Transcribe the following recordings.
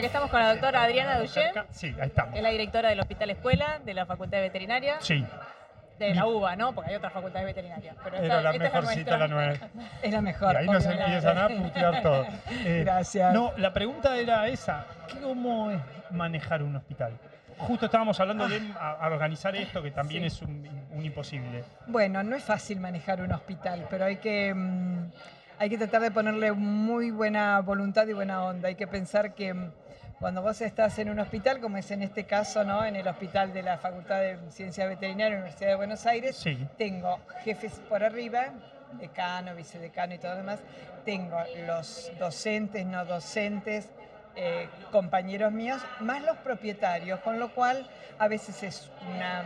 aquí estamos con la doctora Adriana Duché, Sí, ahí estamos. que es la directora del Hospital Escuela de la Facultad de Veterinaria, Sí, de la UBA, ¿no? Porque hay otras facultades veterinarias. Pero esta, era la esta es mejorcita la nuestra. nueva. Es la mejor. Y ahí nos empiezan a putear todo. Eh, Gracias. No, la pregunta era esa. ¿Cómo es manejar un hospital? Justo estábamos hablando de a- a organizar esto, que también Sí. es un, un imposible. Bueno, no es fácil manejar un hospital, pero hay que, mm, hay que tratar de ponerle muy buena voluntad y buena onda. Hay que pensar que mm, cuando vos estás en un hospital, como es en este caso, ¿no? en el hospital de la Facultad de Ciencias Veterinarias de la Universidad de Buenos Aires, Sí. tengo jefes por arriba, decano, vicedecano y todo lo demás, tengo los docentes, no docentes, eh, compañeros míos, más los propietarios, con lo cual a veces es una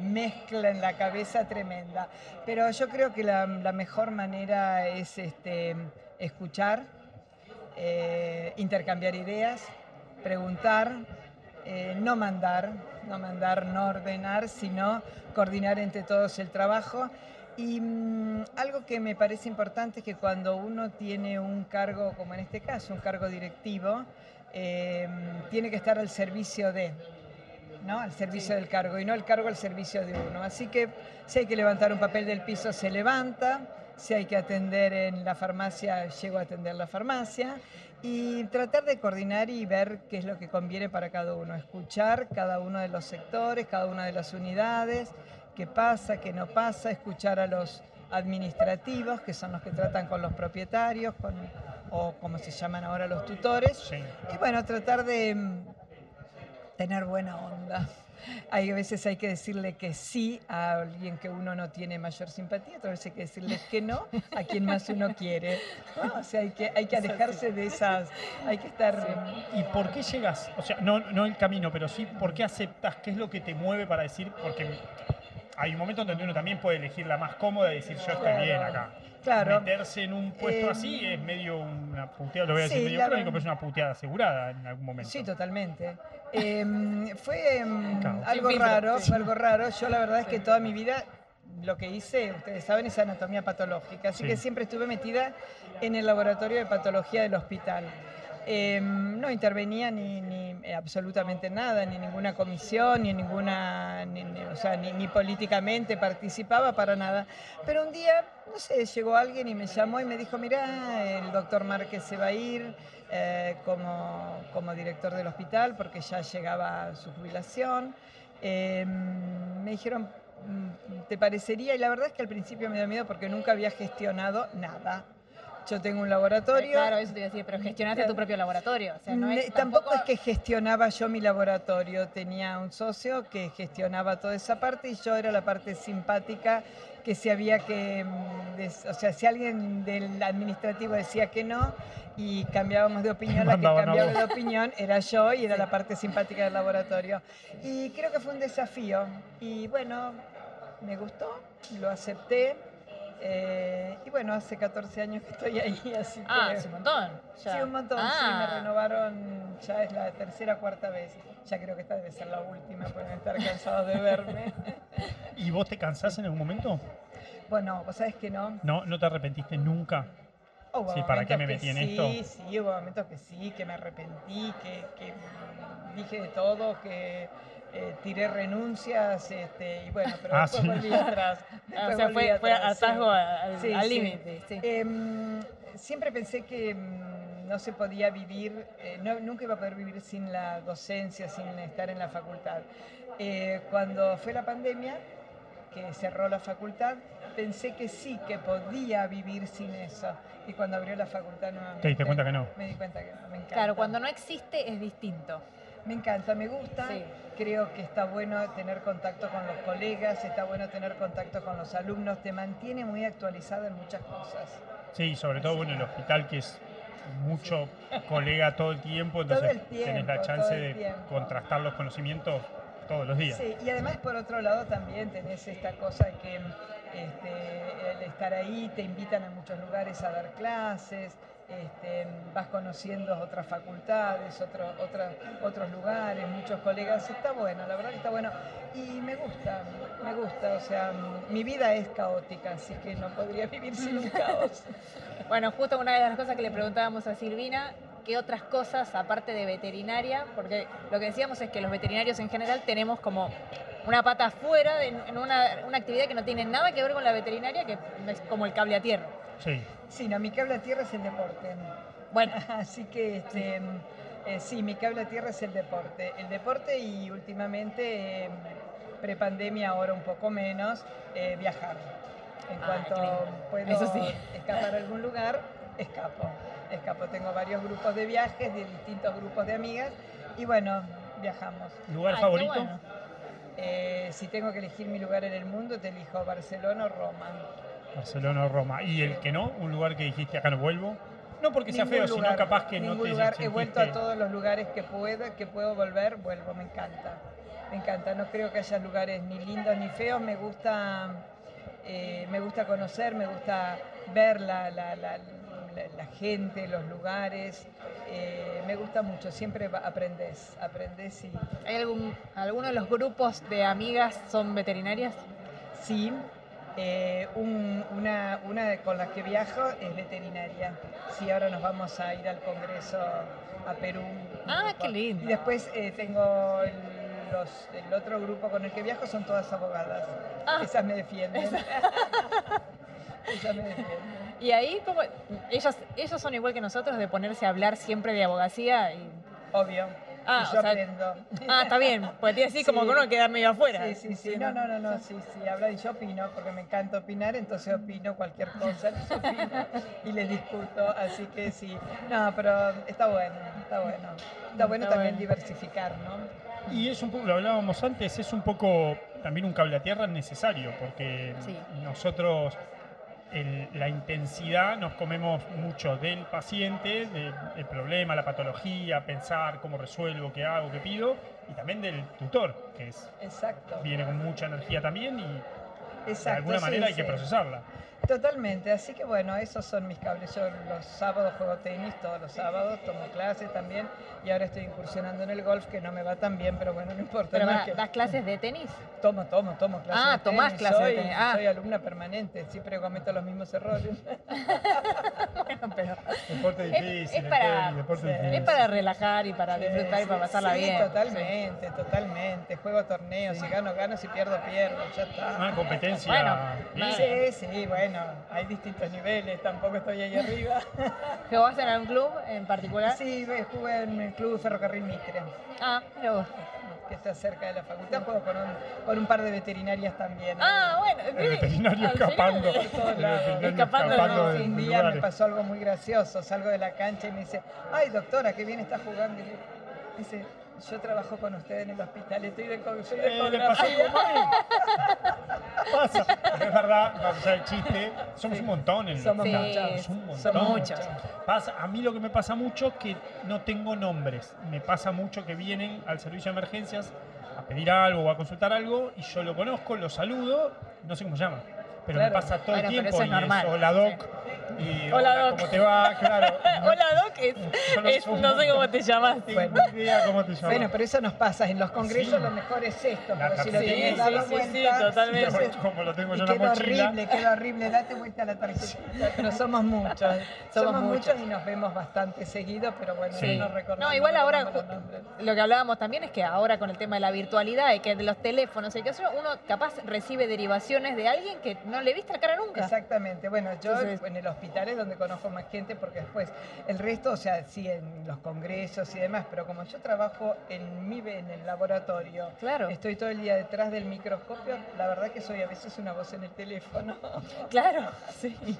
mezcla en la cabeza tremenda. Pero yo creo que la, la mejor manera es este, escuchar, eh, intercambiar ideas, preguntar, eh, no mandar, no mandar, no ordenar, sino coordinar entre todos el trabajo. Y mm, algo que me parece importante es que cuando uno tiene un cargo, como en este caso, un cargo directivo, eh, tiene que estar al servicio de, ¿no? Al servicio del cargo y no el cargo al servicio de uno. Así que si hay que levantar un papel del piso, se levanta. Si hay que atender en la farmacia, llego a atender la farmacia. Y tratar de coordinar y ver qué es lo que conviene para cada uno. Escuchar cada uno de los sectores, cada una de las unidades, qué pasa, qué no pasa. Escuchar a los administrativos, que son los que tratan con los propietarios, con, o como se llaman ahora los tutores. Sí. Y bueno, tratar de mm, tener buena onda. Hay a veces hay que decirle que sí a alguien que uno no tiene mayor simpatía, otras veces hay que decirle que no a quien más uno quiere. ¿no? O sea, hay que, hay que alejarse de esas, hay que estar... ¿Y por qué llegas? O sea, no, no el camino, pero sí, ¿por qué aceptas? ¿Qué es lo que te mueve para decir? Porque hay un momento donde uno también puede elegir la más cómoda y decir yo estoy Claro. bien acá. Claro. Meterse en un puesto Eh, así es medio una puteada, lo voy a decir sí, medio crónico, pero es una puteada asegurada en algún momento. Sí, totalmente. Em, fue em, Claro. algo filtro, raro, sí. fue algo raro. Yo la verdad es que toda mi vida lo que hice, ustedes saben, es anatomía patológica, así Sí. que siempre estuve metida en el laboratorio de patología del hospital. Em, no intervenía ni, ni, eh, absolutamente nada, ni ninguna comisión, ni en ninguna, ni, ni- o sea, ni, ni políticamente participaba para nada. Pero un día, no sé, llegó alguien y me llamó y me dijo, mira, el doctor Márquez se va a ir eh, como, como director del hospital porque ya llegaba su jubilación. Em, me dijeron, "Mm, ¿te parecería? Y la verdad es que al principio me dio miedo porque nunca había gestionado nada. Yo tengo un laboratorio. Claro, eso te iba a decir, pero gestionaste tu propio laboratorio. O sea, no es, Ne- tampoco es que gestionaba yo mi laboratorio, tenía un socio que gestionaba toda esa parte y yo era la parte simpática que si había que, mm, o sea, si alguien del administrativo decía que no y cambiábamos de opinión, la que cambiaba de opinión era yo y era la parte simpática del laboratorio. Y creo que fue un desafío y bueno, me gustó, lo acepté. Eh, y bueno, hace 14 años que estoy ahí, así que... Ah, un montón. ya. Sí, un montón, sí, Ah. me renovaron, ya es la tercera o cuarta vez. Ya creo que esta debe ser la última, pueden estar cansados de verme. ¿Y vos te cansás en algún momento? bueno, vos sabés que no. ¿No, no te arrepentiste nunca? Hubo Sí, ¿para qué me metí en sí, esto? Sí, hubo momentos que sí, que me arrepentí, que, que dije de todo, que eh, tiré renuncias, este, y bueno, pero Ah, después sí. volví atrás. Ah, después o sea, fue, fue atrás, sí. hartazgo al Sí, al sí. límite. Sí. Em, siempre pensé que mm, no se podía vivir, eh, no- nunca iba a poder vivir sin la docencia, sin estar en la facultad. Eh, cuando fue la pandemia, que cerró la facultad, pensé que sí, que podía vivir sin eso. Y cuando abrió la facultad nuevamente... Te diste cuenta que no. Me di cuenta que no, me encanta. Claro, cuando no existe es distinto. Me encanta, me gusta. Sí. Creo que está bueno tener contacto con los colegas, está bueno tener contacto con los alumnos, te mantiene muy actualizado en muchas cosas. Sí, sobre todo bueno, el hospital que es mucho colega todo el tiempo, Todo entonces el tiempo, tenés la chance de contrastar los conocimientos todos los días. Sí, y además por otro lado también tenés esta cosa que este, el estar ahí te invitan a muchos lugares a dar clases, este, vas conociendo otras facultades, otro- otra- otros lugares, muchos colegas, está bueno, la verdad que está bueno. Y me gusta, me gusta, o sea, mi vida es caótica, así que no podría vivir sin un caos. Bueno, justo una de las cosas que le preguntábamos a Silvina, qué otras cosas, aparte de veterinaria, porque lo que decíamos es que los veterinarios en general tenemos como una pata afuera en una, una actividad que no tiene nada que ver con la veterinaria, que es como el cable a tierra. Sí. Sí, no, mi cable a tierra es el deporte. Bueno, Así que este, eh, sí, mi cable a tierra es el deporte. El deporte y últimamente, eh, prepandemia ahora un poco menos, eh, viajar. En Ah, cuanto puedo Eso sí. escapar a algún lugar, escapo. Escapo. Tengo varios grupos de viajes, de distintos grupos de amigas y bueno, viajamos. ¿Lugar Ay, favorito? bueno. Eh, si tengo que elegir mi lugar en el mundo, te elijo Barcelona o Roma. Barcelona o Roma. ¿Y el que no? ¿Un lugar que dijiste acá no vuelvo? No porque sea Ningún feo, sino capaz que no ningún te lugar. He vuelto a todos los lugares que puedo, que puedo volver, vuelvo, me encanta. Me encanta, no creo que haya lugares ni lindos ni feos, me gusta, eh, me gusta conocer, me gusta ver la, la- la- la- la gente, los lugares, eh, me gusta mucho, siempre va- aprendes, aprendes y ¿hay algún, alguno de los grupos de amigas son veterinarias? sí. Eh, un- una, una con la que viajo es veterinaria. Sí, ahora nos vamos a ir al Congreso a Perú. Ah, qué lindo. Y después eh, tengo el, los- el otro grupo con el que viajo, son todas abogadas. Ah. Esas me defienden. Esas me defienden. Y ahí, como ellos, ellos son igual que nosotros de ponerse a hablar siempre de abogacía. Y... Obvio. Ah, y yo o sea, aprendo. Ah, está bien, porque tiene así como Sí. que uno queda medio afuera. Sí, sí, sí. No, no, no, no, sí, sí. Habla y yo opino, porque me encanta opinar, entonces opino cualquier cosa, les opino y les discuto, así que sí. No, pero está bueno, está bueno. Está bueno Está también bueno. diversificar, ¿no? Y es un poco, lo hablábamos antes, es un poco también un cable a tierra necesario, porque Sí. nosotros el- la intensidad nos comemos mucho del paciente, del, problema, la patología, pensar cómo resuelvo, qué hago, qué pido, y también del tutor, que es, Exacto. viene con mucha energía también y de alguna sí, manera hay que procesarla. Totalmente, así que bueno, esos son mis cables. Yo los sábados juego tenis, todos los sábados, tomo clases también y ahora estoy incursionando en el golf que no me va tan bien, pero bueno, no importa. Pero más va, que- ¿das clases de tenis? Tomo, tomo, tomo clases Ah, de tomás tenis, clases de soy, tenis, ah. Soy alumna permanente, siempre cometo los mismos errores. Pero Deporte Es- difícil, es para- el tenis, deporte sí. difícil. es para relajar y para Sí, disfrutar y para pasarla sí, bien. Totalmente, totalmente. Juego torneos, si gano, gano, si pierdo, pierdo, ya está. Una competencia. Bueno. Sí, sí, bueno, hay distintos niveles, tampoco estoy ahí arriba. ¿Jugás en algún club en particular? Sí, jugué en el Club Ferrocarril Mitre, Ah, vos. Que está cerca de la facultad. Juego con un, con un par de veterinarias también. Ah, bueno. El veterinario escapando. eh, El veterinario Escapando escapando de un día me pasó algo muy gracioso. Salgo de la cancha y me dice, ay doctora, qué bien está jugando. Y dice, yo trabajo con usted en el hospital, estoy de, co- soy de Eh, le pasó ecografía". algo mal. Pasa. Es verdad, vamos a hacer el chiste. Somos Sí. un montón en el Somos hospital. Somos un montón. Somos muchos. Pasa, a mí lo que me pasa mucho es que no tengo nombres. Me pasa mucho que vienen al servicio de emergencias a pedir algo o a consultar algo y yo lo conozco, lo saludo, no sé cómo se llama. Pero Claro. me pasa todo Bueno, el pero tiempo eso es y normal. hola doc. Y, Hola, hola, doc. ¿cómo te va? Claro. Hola, Doc. Es, no es- sé cómo te llamas. Bueno. idea cómo te llamas. Bueno, pero eso nos pasa. En los congresos Sí. lo mejor es esto, pero si lo tarjeta. tenés Sí, sí, sí, vuelta, sí, totalmente. entonces- Como lo tengo y yo en la queda mochila. horrible, queda horrible. Date vuelta a la tarjetita. Pero somos muchos. somos muchos. muchos. y nos vemos bastante seguido, pero bueno, Sí. no recordamos. No, igual ahora lo que hablábamos también es que ahora con el tema de la virtualidad y que de los teléfonos y que eso, uno capaz recibe derivaciones de alguien que no le viste la cara nunca. Exactamente. Bueno, yo Entonces- en el hospital es donde conozco más gente porque después el resto, o sea, sí en los congresos y demás, pero como yo trabajo en mi en el laboratorio, Claro. estoy todo el día detrás del microscopio, la verdad que soy a veces una voz en el teléfono. Claro, sí.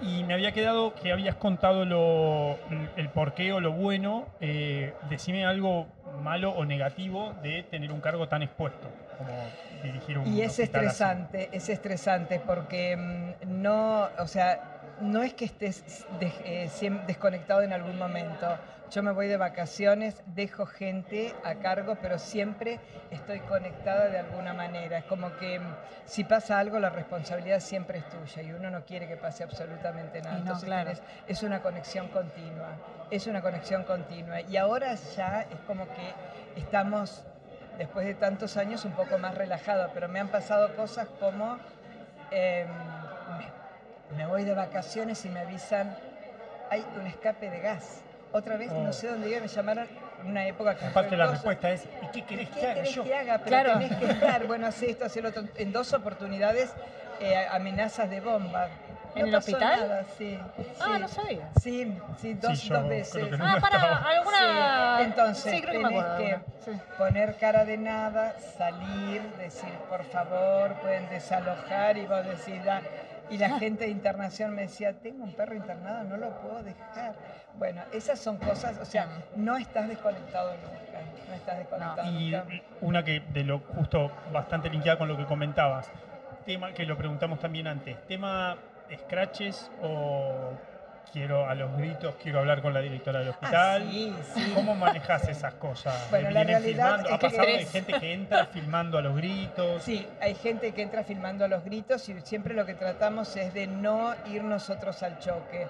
Y me había quedado que habías contado lo, el porqué o lo bueno. eh, decime algo malo o negativo de tener un cargo tan expuesto como dirigir un Y es así. estresante, es estresante porque mm, no, o sea, no es que estés de- eh, desconectado en algún momento. Yo me voy de vacaciones, dejo gente a cargo, pero siempre estoy conectada de alguna manera. Es como que mm, si pasa algo, la responsabilidad siempre es tuya y uno no quiere que pase absolutamente nada. No, Entonces claro. tenés- es una conexión continua, es una conexión continua. Y ahora ya es como que estamos después de tantos años un poco más relajado, pero me han pasado cosas como em, me, me voy de vacaciones y me avisan, hay un escape de gas. otra vez, Oh. no sé dónde iba, me llamaron en una época que... Aparte la respuesta es, ¿y qué querés ¿Qué que haga querés yo? que haga? Pero Claro. tenés que estar, bueno, hace esto, hace lo otro. En dos oportunidades, eh, amenazas de bomba. ¿En No el hospital? nada, sí. Ah, sí. no sabía. Sí, sí, dos, yo dos veces. no. Ah, para alguna. Sí, entonces sí, creo que me acuerdo. poner cara de nada, salir, decir por favor, pueden desalojar y vos decís, "Da". y la gente de internación me decía, tengo un perro internado, no lo puedo dejar. Bueno, esas son cosas, o sea, no estás desconectado nunca, no estás desconectado Y nunca. una que de lo justo bastante linkeada con lo que comentabas, tema que lo preguntamos también antes, tema scratches o quiero a los gritos, quiero hablar con la directora del hospital. Ah, sí, sí. ¿Cómo manejas esas cosas? Bueno, ¿Le la realidad ¿Ha que- pasado de Tres. gente que entra filmando a los gritos? Sí, hay gente que entra filmando a los gritos y siempre lo que tratamos es de no ir nosotros al choque.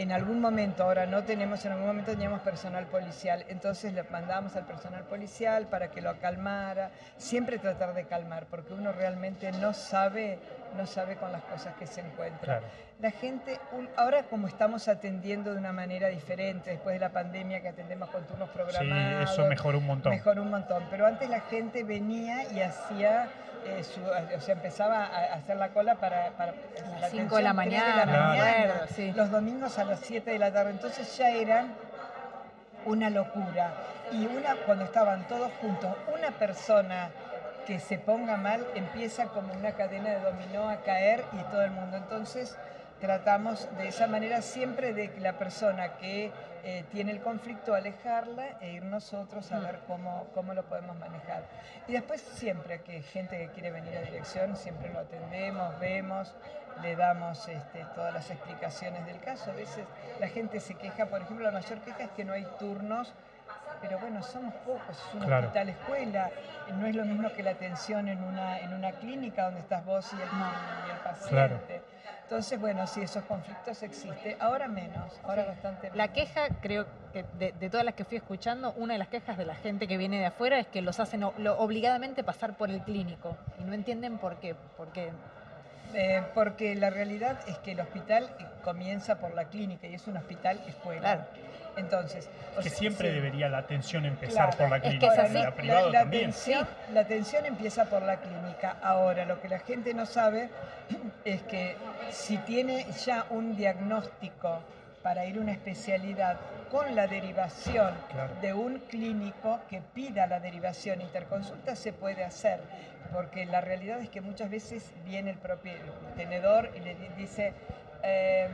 En algún momento, ahora no tenemos, en algún momento teníamos personal policial, entonces le mandábamos al personal policial para que lo calmara, siempre tratar de calmar, porque uno realmente no sabe, no sabe con las cosas que se encuentra. Claro. La gente, ahora como estamos atendiendo de una manera diferente, después de la pandemia que atendemos con turnos Sí, programados, eso mejoró un montón. Mejoró un montón, pero antes la gente venía y hacía, eh, su- o sea, empezaba a hacer la cola para, para las la cinco de la mañana, me mañana, acuerdo, sí. los domingos a las 7 de la tarde, entonces ya eran una locura. Y una, cuando estaban todos juntos, una persona que se ponga mal empieza como una cadena de dominó a caer y todo el mundo. Entonces tratamos de esa manera siempre de que la persona que eh, tiene el conflicto alejarla e ir nosotros a Mm. ver cómo, cómo lo podemos manejar. Y después siempre que gente que quiere venir a dirección, siempre lo atendemos, vemos, le damos este, todas las explicaciones del caso. A veces la gente se queja, por ejemplo, la mayor queja es que no hay turnos pero bueno, somos pocos, es un Claro. hospital escuela, no es lo mismo que la atención en una, en una clínica donde estás vos y el, y el paciente. Claro. Entonces, bueno, sí, esos conflictos existen, ahora menos, ahora bastante menos. La queja, creo que de, de todas las que fui escuchando, una de las quejas de la gente que viene de afuera es que los hacen lo- obligadamente pasar por el clínico y no entienden por qué. Porque Eh, porque la realidad es que el hospital eh, comienza por la clínica y es un hospital escuela. Claro. Entonces, o Que sea, siempre sí. debería la atención empezar Claro. por la Es que clínica, es así. la privada la, la también. atención, la atención empieza por la clínica. Ahora, lo que la gente no sabe es que si tiene ya un diagnóstico para ir a una especialidad con la derivación Claro. de un clínico que pida la derivación interconsulta, se puede hacer. Porque la realidad es que muchas veces viene el propio tenedor y le di- dice, em,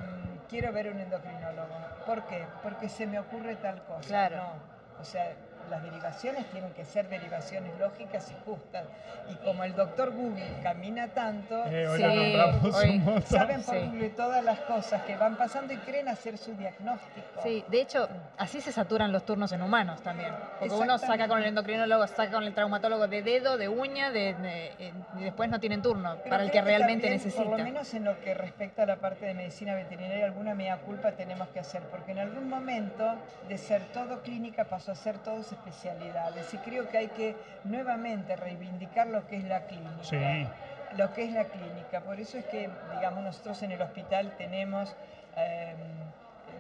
quiero ver un endocrinólogo. ¿Por qué? Porque se me ocurre tal cosa. Claro. No. O sea, las derivaciones tienen que ser derivaciones lógicas y justas. Y como el doctor Google camina tanto, Eh, hoy Sí, la nombramos hoy un montón. saben por Sí. Google todas las cosas que van pasando y creen hacer su diagnóstico. Sí, de hecho, así se saturan los turnos en humanos también. Porque uno saca con el endocrinólogo, saca con el traumatólogo de dedo, de uña, de, de- eh, y después no tienen turno Pero para el que realmente también, Por lo necesita. menos en lo que respecta a la parte de medicina veterinaria, alguna mea culpa tenemos que hacer, porque en algún momento de ser todo clínica pasó a ser todos especialidades. Y creo que hay que nuevamente reivindicar lo que es la clínica. Sí, Lo que es la clínica. Por eso es que, digamos, nosotros en el hospital tenemos, eh,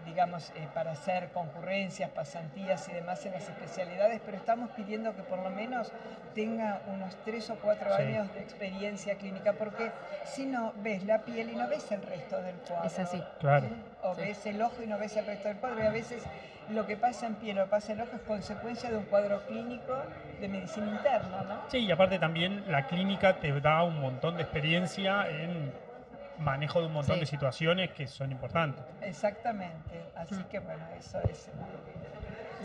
digamos, eh, para hacer concurrencias, pasantías y demás en las especialidades, pero estamos pidiendo que por lo menos tenga unos tres o cuatro Sí. años de experiencia clínica, porque si no ves la piel y no ves el resto del cuadro. Es así. claro. O Sí. ves el ojo y no ves el resto del cuadro. Y a veces lo que pasa en piel o pasa en ojo es consecuencia de un cuadro clínico de medicina interna, ¿no? Sí, y aparte también la clínica te da un montón de experiencia en manejo de un montón Sí. de situaciones que son importantes. Exactamente. Así Mm. que bueno, eso es eh,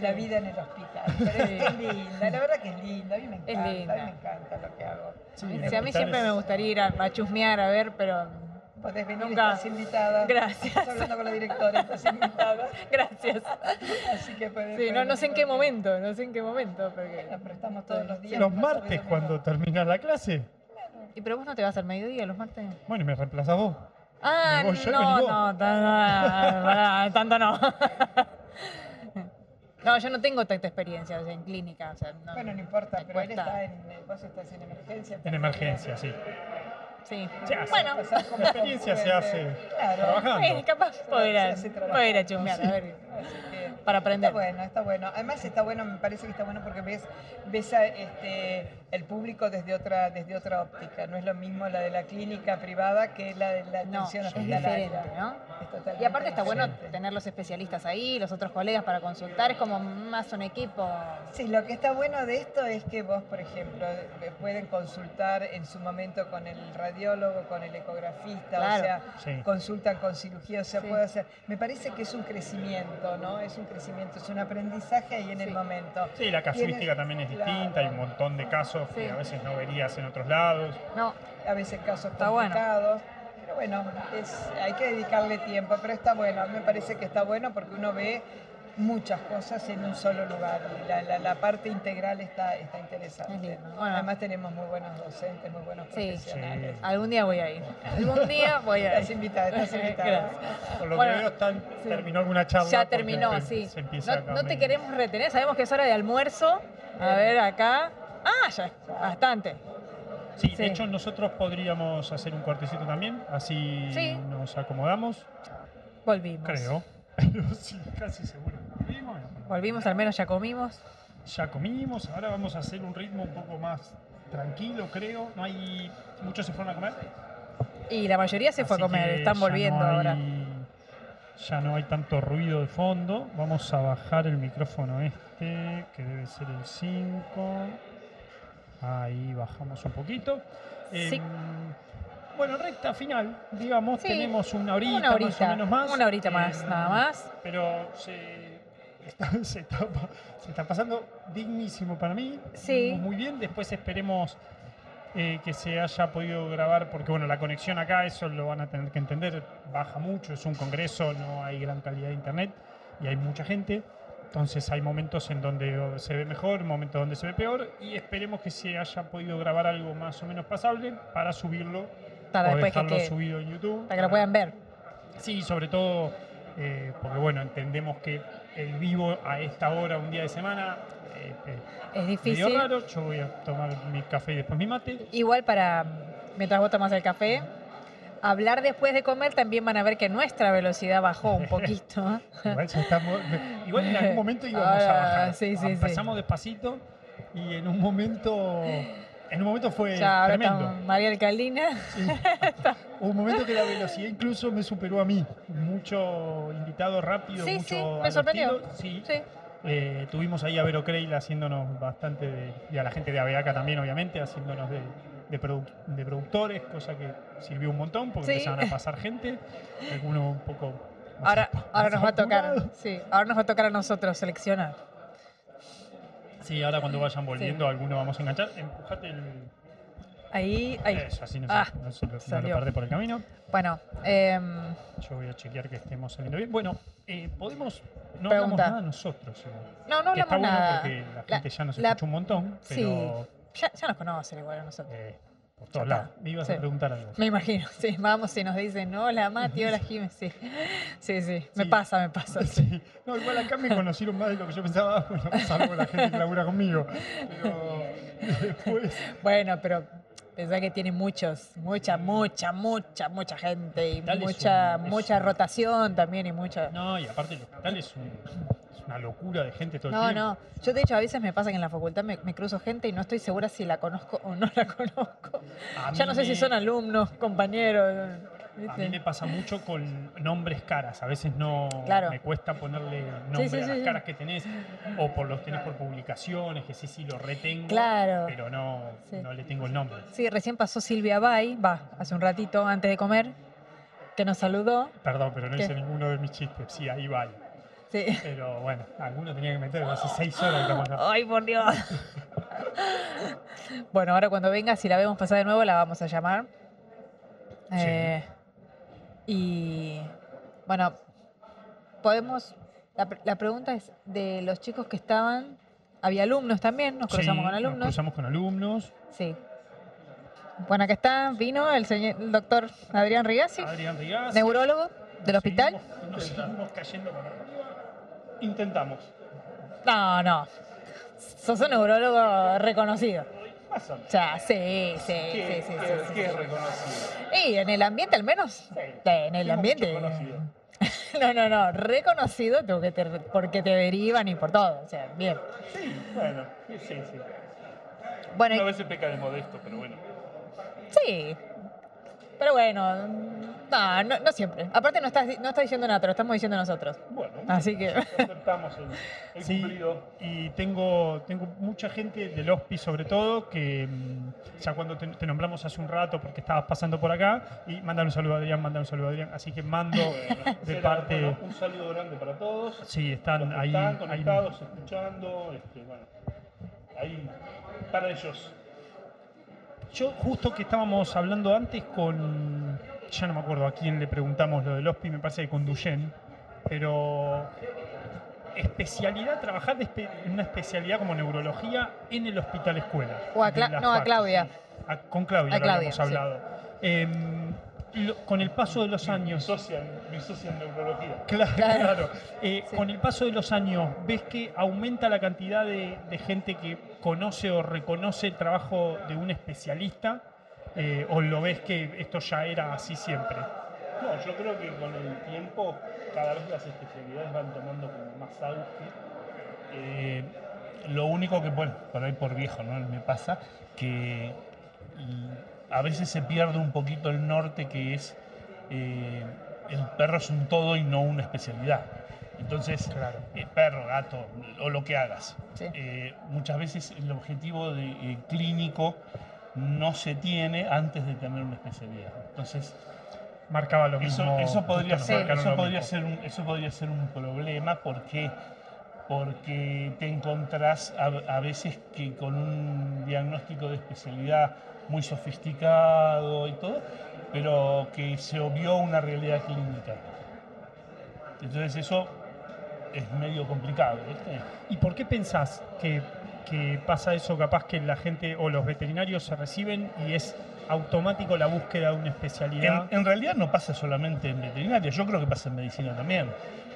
la vida en el hospital. Pero Sí. es linda, la verdad que es linda. A mí me encanta, a mí me encanta lo que hago. Sí, a mí siempre es- me gustaría ir a, a chusmear, a ver, pero Podés venir, Nunca. estás invitada. Gracias. Estás hablando con la directora, estás invitada. gracias. Así que podés, Sí, no, sé en qué momento, no sé en qué momento. Porque... quieras. Pero estamos todos los días. Los martes cuando terminas la clase. ¿Y pero vos no te vas al mediodía los martes? Bueno, y me reemplazás vos. Ah, no, no, tan- pará, tanto no. No, yo no tengo tanta experiencia o sea, en clínica. O sea, no, Bueno, no importa, pero él está en, vos estás en emergencia. En emergencia, sí. Sí. Se hace. Bueno, La experiencia se hacer Claro. trabajando. eh, capaz puedo ir a, hace chusmear, sí. ver. Para Está aprender. bueno, está bueno. Además está bueno, me parece que está bueno porque ves, ves a, este, el público desde otra, desde otra óptica. No es lo mismo la de la clínica privada que la de la No, atención es hospitalaria. diferente, ¿no? Es Y aparte está bueno tener los especialistas ahí, los otros colegas para consultar, es como más un equipo. Sí, lo que está bueno de esto es que vos, por ejemplo, eh, pueden consultar en su momento con el radiólogo, con el ecografista, Claro. o sea, Sí. consultan con cirugía, o sea, Sí. puede hacer. Me parece que es un crecimiento, ¿no? Es un crecimiento, es un aprendizaje ahí en Sí. el momento. Sí, la casuística también es claro. distinta, hay un montón de casos Sí. que a veces no verías en otros lados. No, A veces casos Está bueno. complicados. Pero bueno, es, hay que dedicarle tiempo, pero está bueno. A mí me parece que está bueno porque uno ve muchas cosas en un solo lugar. y La, la- la parte integral está, está interesante. Es lindo. Bueno. Además tenemos muy buenos docentes, muy buenos Sí. profesionales. algún día voy a ir. Algún día voy a Estás ir. invitada, estás invitada. Gracias. Por lo Bueno, que veo, están- sí. terminó alguna charla. Ya terminó, empe- sí. Se No, no te queremos retener, sabemos que es hora de almuerzo. A ver, acá. Ah, ya, bastante. Sí, Sí. de hecho nosotros podríamos hacer un cortecito también, así Sí. nos acomodamos, Volvimos. creo. Sí, casi seguro. Volvimos, Volvimos, al menos ya comimos. Ya comimos, ahora vamos a hacer un ritmo un poco más tranquilo, creo. No hay. Muchos se fueron a comer. Y la mayoría se fue a comer, están volviendo no hay- ahora. Ya no hay tanto ruido de fondo. Vamos a bajar el micrófono este, que debe ser el 5. Ahí bajamos un poquito. Sí. Em, bueno, recta final, digamos, Sí, tenemos una horita, una horita, más o menos más. una horita más, Em, nada más. Pero se está, se está pa- se está pasando dignísimo para mí. Sí. Muy bien. Después esperemos eh, que se haya podido grabar, porque bueno, la conexión acá, eso lo van a tener que entender, baja mucho, es un congreso, no hay gran calidad de internet y hay mucha gente. Entonces hay momentos en donde se ve mejor, momentos donde se ve peor y esperemos que se haya podido grabar algo más o menos pasable para subirlo Para o después que dejarlo quede, subido en YouTube. para que lo puedan ver. Sí, sobre todo eh, porque bueno, entendemos que el vivo a esta hora, un día de semana, eh, eh, Es medio difícil. raro. Yo voy a tomar mi café y después mi mate. Igual para, mientras vos tomas el café, hablar después de comer también van a ver que nuestra velocidad bajó un poquito. Igual, ya estamos, igual en algún momento íbamos a Ahora, bajar. sí, sí, sí. Empezamos despacito y en un momento, en un momento fue ya tremendo. María Alcaldina. Sí. Hubo un momento que la velocidad incluso me superó a mí. Mucho invitado rápido, Sí, mucho sí, me sorprendió. Sí. Sí. Eh, tuvimos ahí a Vero Creil haciéndonos bastante, de- y a la gente de Aveaca también, obviamente, haciéndonos de, de, produ- de productores, cosa que sirvió un montón porque Sí. empezaron a pasar gente, algunos un poco. más Ahora, apa- ahora nos va a más tocar, sí, ahora nos va a tocar a nosotros seleccionar. Sí, ahora cuando vayan volviendo, algunos vamos a enganchar. Empujate el. Ahí, ahí. Eso, así no, se- Ah, no se lo, no lo perdés por el camino. Bueno, em, Yo voy a chequear que estemos saliendo bien. Bueno, eh, podemos. No Pregunta. hablamos nada nosotros. no, no que está hablamos bueno nada. porque la La- gente ya nos la- escucha un montón, Sí. Ya, ya nos conocen igual a nosotros. eh, por todos lados. Me ibas Sí. a preguntar algo. Me imagino, sí, vamos y nos dicen, hola Mati, hola Jiménez, sí. Sí, sí, me Sí. pasa, me pasa. sí. No, igual acá me conocieron más de lo que yo pensaba, bueno, salvo la gente que labura conmigo. Pero después. Bueno, pero pensá que tiene muchos, mucha, mucha, mucha, mucha gente y mucha, un- mucha rotación también y mucha... No, y aparte el hospital es, un- una locura de gente todo el No, tiempo. no. Yo de hecho a veces me pasa que en la facultad me, me cruzo gente y no estoy segura si la conozco o no la conozco. A Ya no sé si son alumnos, compañeros. A mí me pasa mucho con nombres caras. A veces no Claro. me cuesta ponerle nombre sí, a las sí. caras que tenés. O por los tenés por publicaciones, que sí, sí lo retengo. Claro. Pero no, Sí. no le tengo el nombre. Sí, recién pasó Silvia Bay, va, hace un ratito antes de comer, que nos saludó. Perdón, pero no ¿Qué? hice ninguno de mis chistes. Sí, ahí va. Sí. Pero bueno, alguno tenía que meter. Hace seis horas que estamos acá. Ay, por Dios. bueno, ahora cuando venga, si la vemos pasar de nuevo, la vamos a llamar. Sí. Eh, y bueno, podemos. La, la pregunta es de los chicos que estaban. Había alumnos también, nos cruzamos Sí, con Nos alumnos. cruzamos con alumnos. Sí. Bueno, acá está, vino el, señor, el doctor Adrián Rigazzi, Adrián Rigaz. neurólogo del hospital. Seguimos- Nos seguimos cayendo para arriba. Intentamos. No, no. Sos un neurólogo reconocido. Más o menos. O sea, sí, sí, sí, sí, sí, sí. ¿Qué es reconocido? Y en el ambiente al menos. Sí. En el ambiente. No, no, no. Reconocido tú que te, porque te derivan y por todo. O sea, bien. Sí, bueno, sí, sí. Bueno, a veces peca de modesto, pero bueno. sí. Pero bueno, no, no, no siempre. Aparte no estás, no estás diciendo nada, te lo estamos diciendo nosotros. Bueno, Así que... aceptamos el, el Sí, cumplido. y tengo, tengo mucha gente del HOSPI sobre todo que mm, ya cuando te, te nombramos hace un rato porque estabas pasando por acá y mandar un saludo a Adrián, mandar un saludo a Adrián, así que mando Bueno, de será, parte... bueno, un saludo grande para todos. Sí, están ahí, están ahí conectados, escuchando. Este, bueno, ahí para ellos. Yo justo que estábamos hablando antes con, ya no me acuerdo a quién le preguntamos lo del HOSPI, me parece que con Duyen, pero especialidad, trabajar de espe- en una especialidad como neurología en el hospital escuela. O a Cla- no, a. Claudia. A- con Claudia, A lo Claudia, habíamos sí. hablado. Em, lo- con el paso de los Mi años... socia, mi socia en neurología. Claro, Claro. claro. Eh, Sí. Con el paso de los años, ¿ves que aumenta la cantidad de, de gente que conoce o reconoce el trabajo de un especialista? Eh, ¿O lo ves que esto ya era así siempre? No, yo creo que con el tiempo cada vez las especialidades van tomando como más auge. Eh, lo único que, bueno, por ahí por viejo, ¿no? Me pasa que a veces se pierde un poquito el norte que es eh, el perro es un todo y no una especialidad. Entonces, Claro. eh, perro, gato o lo que hagas. Sí. Eh, muchas veces el objetivo de, clínico no se tiene antes de tener una especialidad. Entonces, Marcaba lo eso, mismo. eso podría, ser, eso, podría ser un, eso podría ser un problema porque, porque te encontrás a, a veces que con un diagnóstico de especialidad muy sofisticado y todo, pero que se obvió una realidad clínica. Entonces eso es medio complicado, ¿viste? ¿Y por qué pensás que, que pasa eso? Capaz que la gente o los veterinarios se reciben y es automático la búsqueda de una especialidad. En, en realidad no pasa solamente en veterinaria, yo creo que pasa en medicina también.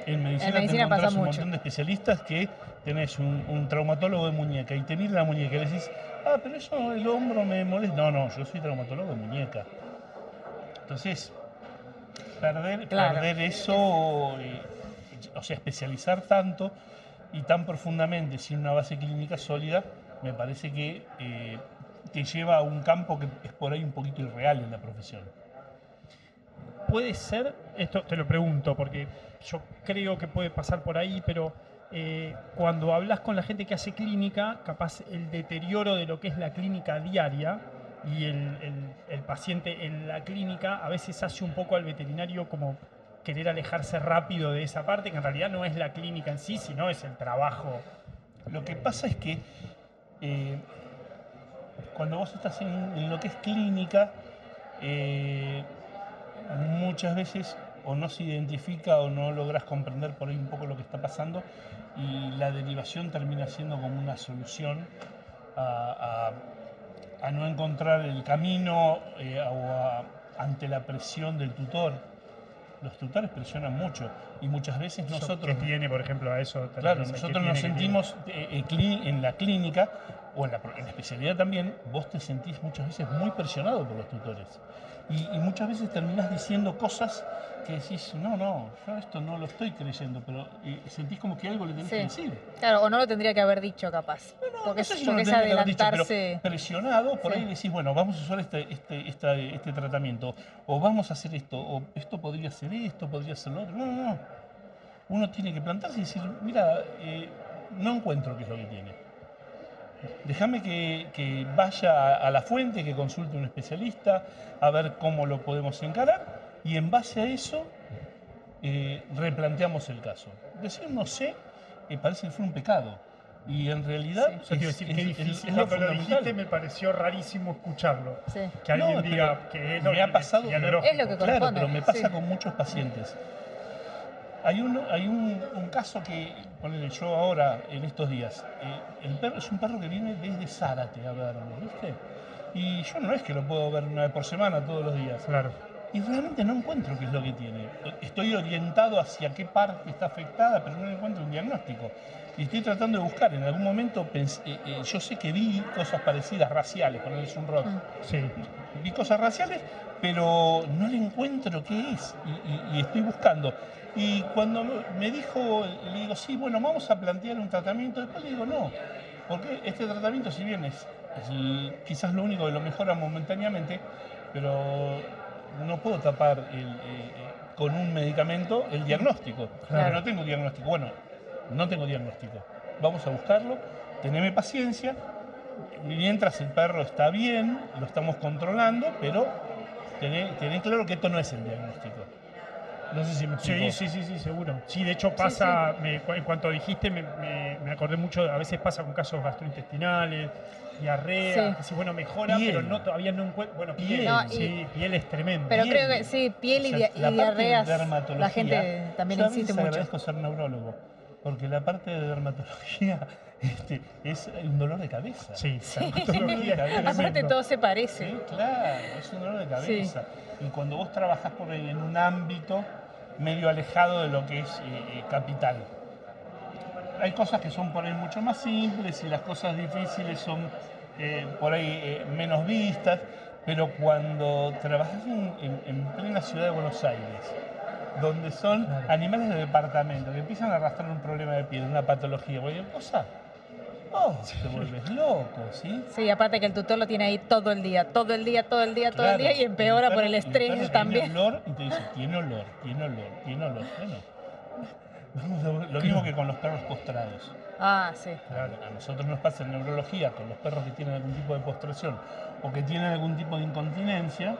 En medicina, En medicina te encontrás pasa un mucho. montón de especialistas que tenés un, un traumatólogo de muñeca y te mira la muñeca y le decís, ah, pero eso el hombro me molesta. No, no, yo soy traumatólogo de muñeca. Entonces, perder, Claro. perder eso, eh, o sea, especializar tanto y tan profundamente sin una base clínica sólida, me parece que eh, te lleva a un campo que es por ahí un poquito irreal en la profesión. Puede ser, esto te lo pregunto porque yo creo que puede pasar por ahí, pero eh, cuando hablas con la gente que hace clínica, capaz el deterioro de lo que es la clínica diaria y el, el- el paciente en la clínica a veces hace un poco al veterinario como querer alejarse rápido de esa parte, que en realidad no es la clínica en sí, sino es el trabajo. Lo que pasa es que eh, cuando vos estás en, lo que es clínica, eh, muchas veces o no se identifica o no logras comprender por ahí un poco lo que está pasando y la derivación termina siendo como una solución a, no encontrar el camino eh, o ante la presión del tutor. Los tutores presionan mucho y muchas veces nosotros que tiene, por ejemplo, a eso. Claro, nosotros nos sentimos eh, eh, en la clínica o en la, en la especialidad también, vos te sentís muchas veces muy presionado por los tutores. Y, y muchas veces terminás diciendo cosas que decís, no, no, yo esto no lo estoy creyendo, pero sentís como que algo le tenés Sí. que decir. Claro, o no lo tendría que haber dicho capaz. porque No es, sé si porque no es lo tendría que haber dicho, pero presionado, por Sí. ahí decís, bueno, vamos a usar este, este, este tratamiento, o vamos a hacer esto, o esto podría ser esto, podría ser lo otro. No, no, no. Uno tiene que plantarse y decir, mira, eh, no encuentro qué es lo que tiene. Déjame que, que vaya a, a la fuente, que consulte un especialista, a ver cómo lo podemos encarar, y en base a eso eh, replanteamos el caso. Decir no sé, eh, parece que fue un pecado. Y en realidad Sí. A decir, es- qué es- difícil. es lo Cuando lo dijiste me pareció rarísimo escucharlo. Sí. Que alguien No, diga que es lo me ha que- pasado- Es lo que Claro, pero me pasa sí. con muchos pacientes. Hay, un, hay un, un caso que, ponele yo ahora, en estos días, eh, el perro es un perro que viene desde Zárate a verme, ¿viste? Y yo no es que lo puedo ver una vez por semana, todos los días. Claro. y realmente no encuentro qué es lo que tiene. Estoy orientado hacia qué parte está afectada, pero no encuentro un diagnóstico. Y estoy tratando de buscar. En algún momento pensé- eh, eh, yo sé que vi cosas parecidas, raciales, ponerles un rol. Mm. Sí. Vi cosas raciales, pero no le encuentro qué es. Y, y- y estoy buscando. Y cuando me dijo, le digo, sí, bueno, vamos a plantear un tratamiento. Después le digo, no. Porque este tratamiento, si bien es, es el- quizás lo único que lo mejora momentáneamente, pero no puedo tapar el, eh, eh, con un medicamento el diagnóstico. Claro. No tengo diagnóstico. Bueno, no tengo diagnóstico. Vamos a buscarlo, teneme paciencia. Mientras el perro está bien, lo estamos controlando, pero tené, tené claro que esto no es el diagnóstico. No sé si me explico. Sí, sí, sí, sí, seguro. Sí, de hecho pasa, me- cu- en cuanto dijiste, me, me- me acordé mucho, a veces pasa con casos gastrointestinales, diarrea, Sí. que sí, bueno, mejora, Piel. pero no todavía no encuentro, bueno, piel, Piel. No, y- sí, piel es tremendo. Pero Piel. creo que sí, piel y, O sea, dia- la y diarreas, la gente también insiste mucho. agradezco ser neurólogo, porque la parte de dermatología este, es un dolor de cabeza. Sí, Sí. Aparte todo se parece. Sí, claro, es un dolor de cabeza. Y cuando vos trabajás por ahí en un ámbito medio alejado de lo que es eh, eh, capital. Hay cosas que son por ahí mucho más simples y las cosas difíciles son eh, por ahí eh, menos vistas, pero cuando trabajas en, en- en plena ciudad de Buenos Aires, donde son animales de departamento que empiezan a arrastrar un problema de piel, una patología, cualquier cosa, oh, te vuelves loco, ¿sí? Sí, aparte que el tutor lo tiene ahí todo el día, todo el día, todo el día, todo el día y empeora por el estrés también. Tiene olor y te dice, tiene olor, tiene olor, tiene olor. Bueno, lo mismo que con los perros postrados. Ah, sí. Claro. A nosotros nos pasa en neurología con los perros que tienen algún tipo de postración o que tienen algún tipo de incontinencia.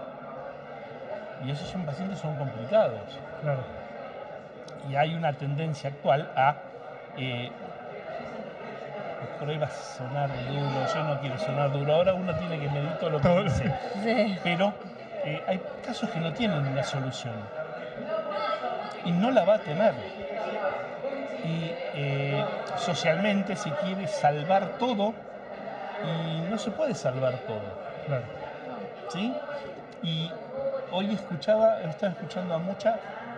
Y esos son pacientes son complicados. Claro. Y hay una tendencia actual a... eh, por ahí va a sonar duro, yo no quiero sonar duro. Ahora uno tiene que medir todo lo que Todo. dice. Sí. pero eh, hay casos que no tienen una solución y no la va a tener. Y eh, socialmente se quiere salvar todo y no se puede salvar todo. Claro. ¿sí? Y hoy escuchaba, estaba escuchando a Mucha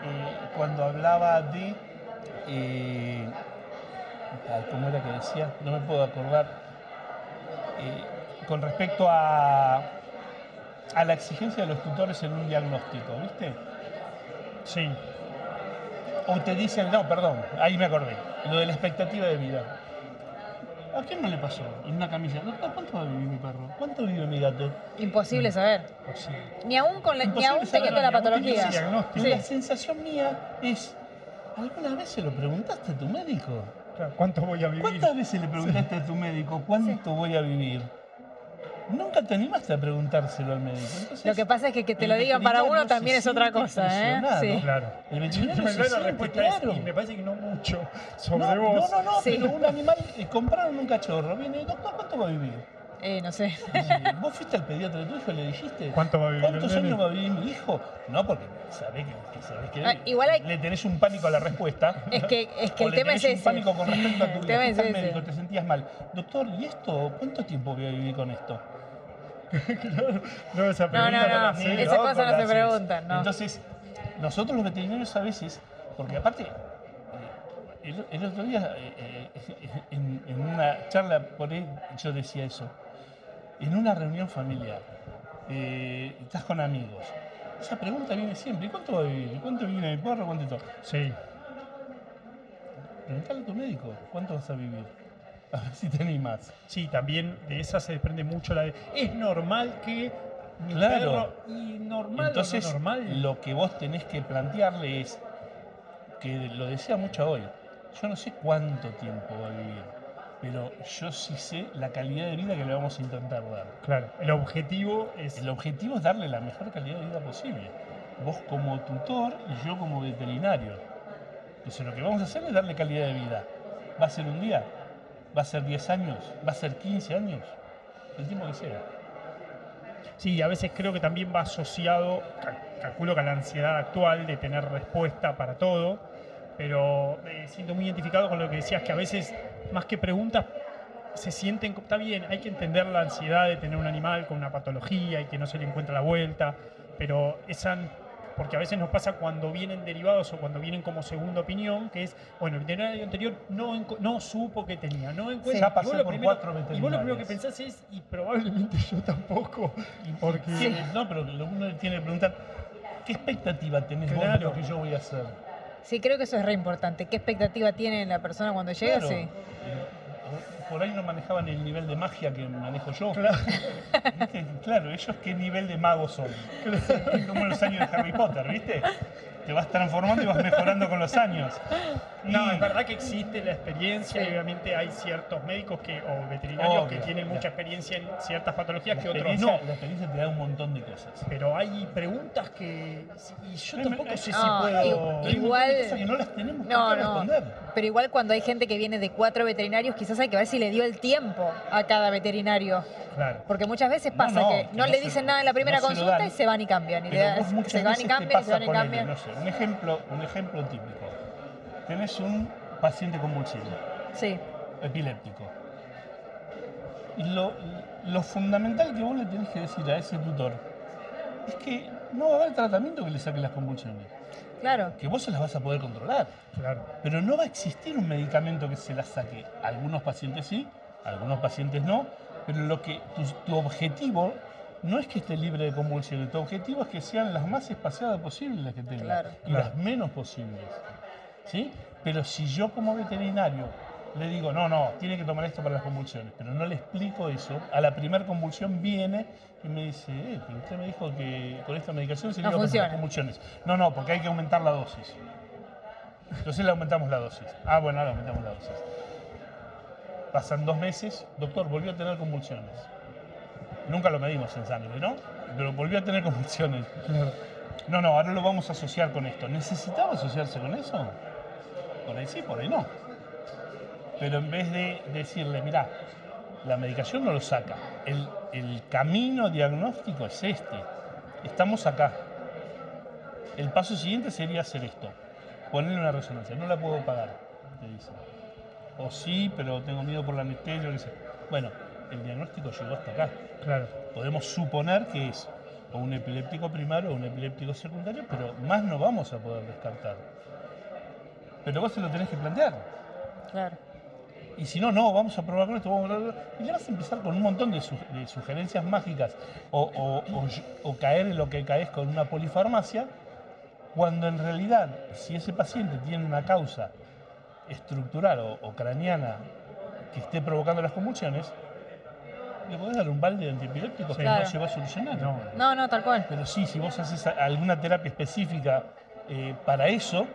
eh, cuando hablaba de. eh, ¿Cómo era que decía? No me puedo acordar. Eh, con respecto a, a la exigencia de los tutores en un diagnóstico, ¿viste? Sí, O te dicen, no, perdón, ahí me acordé, lo de la expectativa de vida. ¿A quién no le pasó? En una camilla, doctor, ¿cuánto va a vivir mi perro? ¿Cuánto vive mi gato? Imposible saber. Ni aún, con la- ni aún saber, teniendo la patología. Sí. la sensación mía es, ¿alguna vez se lo preguntaste a tu médico? Claro, ¿Cuánto voy a vivir? ¿Cuántas veces le preguntaste a tu médico cuánto voy a vivir? Nunca te animaste a preguntárselo al médico. Entonces, Lo que pasa es que que te el lo digan para uno también es otra cosa, ¿eh? Sí. Claro. El veterinario Me se da la siente, es, claro. y me parece que no mucho sobre No, no, vos. no, no, Sí. pero un animal, eh, compraron un cachorro, viene, doctor, ¿cuánto va a vivir? Eh, no sé. ¿Vos fuiste al pediatra de tu hijo y le dijiste? ¿Cuánto va a vivir el ¿Cuántos nene? años va a vivir mi hijo? No, porque sabés que, que sabés que Ah, igual hay- le tenés un pánico a la respuesta. Es que, es que o el le tema es tenés ese. un pánico con respecto a tu El vida. tema Fuiste es al ese. médico, te sentías mal. Doctor, ¿y esto? ¿Cuánto tiempo voy a vivir con esto? No, esa No, no, no, sé. esas No, cosas no se preguntan, ¿no? Entonces, nosotros los veterinarios a veces, porque aparte, eh, el, el otro día eh, eh, en, en una charla por ahí yo decía eso, en una reunión familiar, eh, estás con amigos, esa pregunta viene siempre, ¿y cuánto va a vivir? ¿Y cuánto viene mi perro? ¿Cuánto todo? Sí, Preguntale a tu médico, ¿cuánto vas a vivir? A ver si te animas. sí, también de esa se desprende mucho la de. Es normal que. mi Claro. perro- y normal Entonces, o no normal. lo que vos tenés que plantearle es, que lo decía mucho hoy, yo no sé cuánto tiempo va a vivir, pero yo sí sé la calidad de vida que le vamos a intentar dar. Claro, el objetivo es. El objetivo es darle la mejor calidad de vida posible. Vos como tutor y yo como veterinario. Entonces lo que vamos a hacer es darle calidad de vida. ¿Va a ser un día? ¿Va a ser 10 años? ¿Va a ser 15 años? El tiempo que sea. Sí, a veces creo que también va asociado, ca- calculo que a la ansiedad actual de tener respuesta para todo, pero me siento muy identificado con lo que decías, que a veces más que preguntas se sienten, está bien, hay que entender la ansiedad de tener un animal con una patología y que no se le encuentra la vuelta, pero esa porque a veces nos pasa cuando vienen derivados o cuando vienen como segunda opinión, que es, bueno, el veterinario anterior no, no supo que tenía, no encuentra. Ya y vos lo por primero- cuatro Y vos lo primero que pensás es, y probablemente yo tampoco, porque... Sí, No, pero uno tiene que preguntar, ¿qué expectativa tenés vos de Claro. lo que yo voy a hacer? Sí, creo que eso es re importante. ¿Qué expectativa tiene la persona cuando llega? Claro, Sí. Por ahí no manejaban el nivel de magia que manejo yo. Claro. ¿Viste? Claro, ellos qué nivel de magos son. Es como en los años de Harry Potter, ¿viste? Te vas transformando y vas mejorando con los años. No, Y- es verdad que existe la experiencia Sí. y obviamente hay ciertos médicos que, o veterinarios Obvio. que tienen La- mucha experiencia en ciertas patologías La que otros no. la experiencia te da un montón de cosas. Pero hay preguntas que. Y yo tampoco me- sé No, si puedo. Hay Igual- cosas que no las tenemos No, no. responder. Pero igual cuando hay gente que viene de cuatro veterinarios, quizás hay que ver si le dio el tiempo a cada veterinario. Claro. Porque muchas veces pasa no, que que no no le se- dicen nada en la primera consulta y se van y cambian. Y le se van y cambian y se van y cambian. no sé, un ejemplo, un ejemplo típico. Tenés un paciente convulsivo, Sí, epiléptico. Y lo, lo fundamental que vos le tenés que decir a ese tutor es que no va a haber tratamiento que le saque las convulsiones. claro. Que vos se las vas a poder controlar. Claro. Pero no va a existir un medicamento que se las saque. Algunos pacientes sí, algunos pacientes no. Pero lo que tu, tu objetivo no es que esté libre de convulsiones. Tu objetivo es que sean las más espaciadas posibles las que tenga Claro. y Claro. las menos posibles. ¿Sí? Pero si yo como veterinario le digo, no, no, tiene que tomar esto para las convulsiones, pero no le explico eso, a la primera convulsión viene y me dice, eh, pero usted me dijo que con esta medicación se No las convulsiones. No, no, porque hay que aumentar la dosis. Entonces le aumentamos la dosis. Ah, bueno, ahora aumentamos la dosis. Pasan dos meses, doctor, volvió a tener convulsiones. Nunca lo medimos en sangre, ¿no? Pero volvió a tener convulsiones. No, no, ahora lo vamos a asociar con esto. ¿Necesitaba asociarse con eso? Por ahí sí, por ahí no. Pero en vez de decirle, mira, la medicación no lo saca, el, el camino diagnóstico es este. Estamos acá. El paso siguiente sería hacer esto. Ponerle una resonancia. No la puedo pagar, te dice. O sí, pero tengo miedo por la anestesia, qué sé. Bueno, el diagnóstico llegó hasta acá. Claro. Podemos suponer que es o un epiléptico primario o un epiléptico secundario, pero más no vamos a poder descartar. Pero vos se lo tenés que plantear. Claro. Y si no, no, vamos a probar con esto, vamos a probar con esto. Y le vas a empezar con un montón de, su- de sugerencias mágicas o, o- o- o caer en lo que caes con una polifarmacia, cuando en realidad, si ese paciente tiene una causa estructural o, o craneana que esté provocando las convulsiones, le podés dar un balde de antiepilépticos que Claro. no se va a solucionar. No. No, no, tal cual. Pero sí, si vos haces a- alguna terapia específica eh, para eso,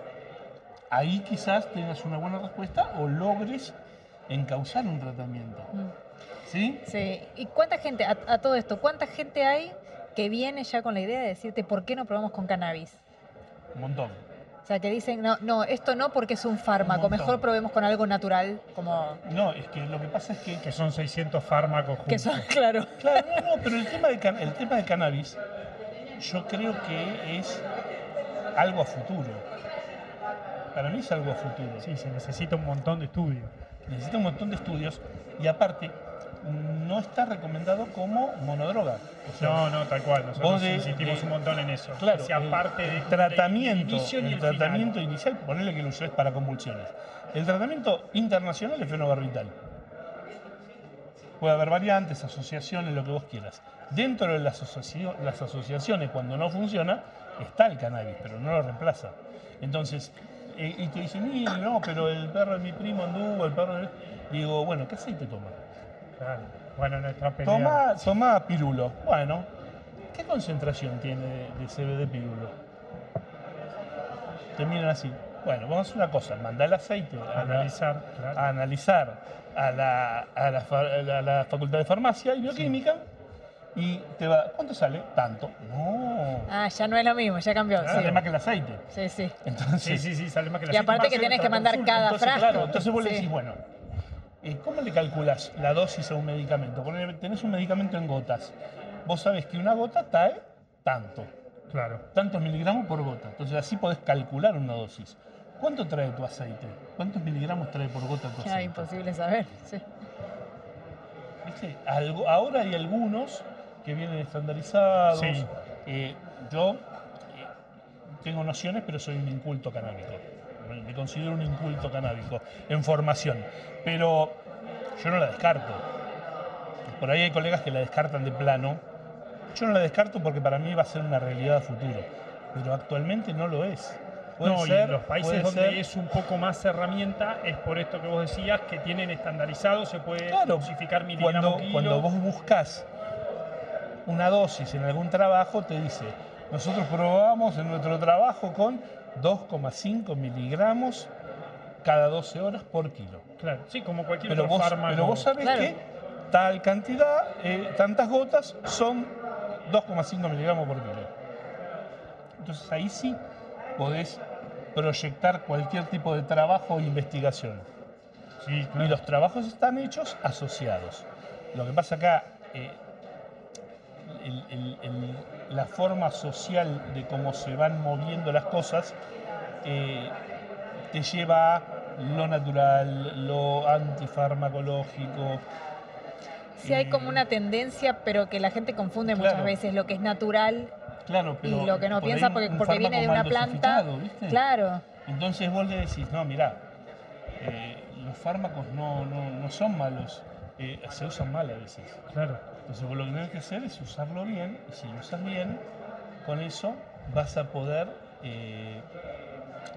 ahí quizás tengas una buena respuesta o logres encauzar un tratamiento. Mm. ¿Sí? Sí. ¿Y cuánta gente, a, a todo esto, cuánta gente hay que viene ya con la idea de decirte por qué no probamos con cannabis? Un montón. O sea, que dicen, no, no, esto no porque es un fármaco, mejor probemos con algo natural, como No, es que lo que pasa es que. Que son 600 fármacos juntos. que son, claro. Claro, no, no, pero el tema, de el tema de cannabis, yo creo que es algo a futuro. Para mí es algo a futuro. Sí, se necesita un montón de estudios. Necesita un montón de estudios y aparte, no está recomendado como monodroga. O sea, No, no, tal cual. Nosotros de- insistimos de- un montón en eso. Claro, sea el- parte el de tratamiento, el el final. tratamiento inicial, ponerle que lo uses para convulsiones. El tratamiento internacional es fenobarbital. Puede haber variantes, asociaciones, lo que vos quieras. Dentro de las, asocio- las asociaciones, cuando no funciona, está el cannabis, pero no lo reemplaza. Entonces, eh, y te dicen, "Mire, no, pero el perro de mi primo anduvo, el perro de... Digo, bueno, ¿qué aceite toma? Claro. Bueno, nuestra pelea. Toma, toma pirulo. Bueno, ¿qué concentración tiene de, de CBD pirulo? Te miran así. Bueno, vamos a hacer una cosa, manda el aceite a, la- analizar. Claro. a analizar a la, a la a la- a la Facultad de Farmacia y Bioquímica y te va, ¿cuánto sale? Tanto. No, Ah, ya no es lo mismo, ya cambió. sale Sí, más que el aceite. sí. sí. Entonces, Sí, sí, sí, sale más que la Y aparte que aceite. tenés que mandar Consulta. cada entonces, frasco. claro, entonces vos le decís, bueno, ¿cómo le calculas la dosis a un medicamento? Tenés un medicamento en gotas. Vos sabés que una gota trae tanto, Claro. tantos miligramos por gota. Entonces así podés calcular una dosis. ¿Cuánto trae tu aceite? ¿Cuántos miligramos trae por gota tu Ya, aceite? imposible saber. Sí. ¿Viste? Algo- ahora hay algunos que vienen estandarizados. Sí. Eh, yo, eh, tengo nociones, pero soy un inculto canábico. Me- considero un inculto canábico en formación. Pero yo no la descarto. Por ahí hay colegas que la descartan de plano. Yo no la descarto porque para mí va a ser una realidad a futuro. Pero actualmente no lo es. Puede no, y ser, en los países donde ser. es un poco más herramienta, es por esto que vos decías, que tienen estandarizado, se puede Claro, dosificar miligramos cuando, cuando vos buscas una dosis en algún trabajo, te dice, nosotros probamos en nuestro trabajo con 2,5 miligramos cada 12 horas por kilo. Claro, sí, como cualquier Pero otro vos, fármaco. pero vos sabés Claro. que tal cantidad, eh, tantas gotas son 2,5 miligramos por kilo. Entonces ahí sí podés proyectar cualquier tipo de trabajo o investigación. Sí, Y los trabajos están hechos asociados. Lo que pasa acá, eh, el- el- el- la forma social de cómo se van moviendo las cosas eh, te lleva a lo natural, lo antifarmacológico. Sí, hay como una tendencia, pero que la gente confunde muchas veces lo que es natural Claro, pero y lo que no por piensa porque, viene de una planta. ¿viste? Claro. Entonces vos le decís, no, mirá, eh, los fármacos no, no- no son malos, eh, se usan mal a veces. Claro. Entonces vos lo que tenés que hacer es usarlo bien, y si lo usas bien, con eso vas a poder eh,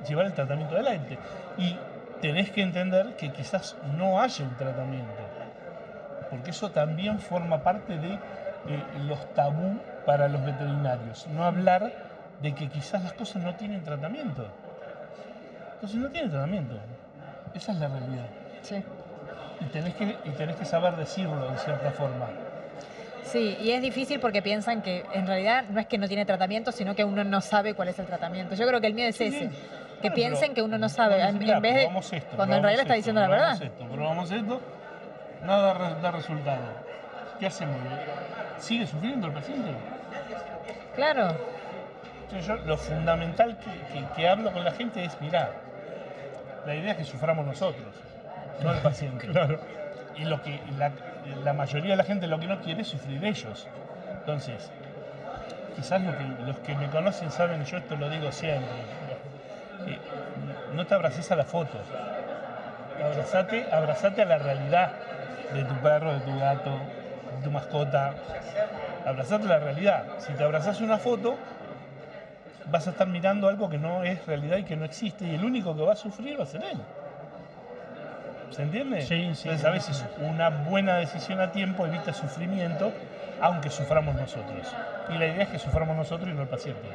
llevar el tratamiento adelante. Y tenés que entender que quizás no haya un tratamiento, porque eso también forma parte de eh, los tabú para los veterinarios. No hablar de que quizás las cosas no tienen tratamiento. Entonces no tienen tratamiento. Esa es la realidad. Sí. Y tenés que, y tenés que saber decirlo de cierta forma. Sí, y es difícil porque piensan que en realidad no es que no tiene tratamiento, sino que uno no sabe cuál es el tratamiento. Yo creo que el miedo es Sí, ese, que piensen que uno no sabe, en, vez de esto, cuando en realidad está diciendo la verdad. Esto, probamos esto, nada da resultado. ¿Qué hacemos? ¿Sigue sufriendo el paciente? Claro, Entonces yo lo fundamental que, que- que hablo con la gente es, mirá, la idea es que suframos nosotros, no el paciente. Claro. Y lo que la, la mayoría de la gente lo que no quiere es sufrir ellos. Entonces, quizás lo que, los que me conocen saben, yo esto lo digo siempre, eh, no te abraces a la foto, abrazate, abrazate a la realidad de tu perro, de tu gato, de tu mascota. Abrazate a la realidad. Si te abrazas una foto, vas a estar mirando algo que no es realidad y que no existe, y el único que va a sufrir va a ser él. ¿Se entiende? Sí, sí, Entonces, a veces una buena decisión a tiempo evita sufrimiento, aunque suframos nosotros. Y la idea es que suframos nosotros y no el paciente.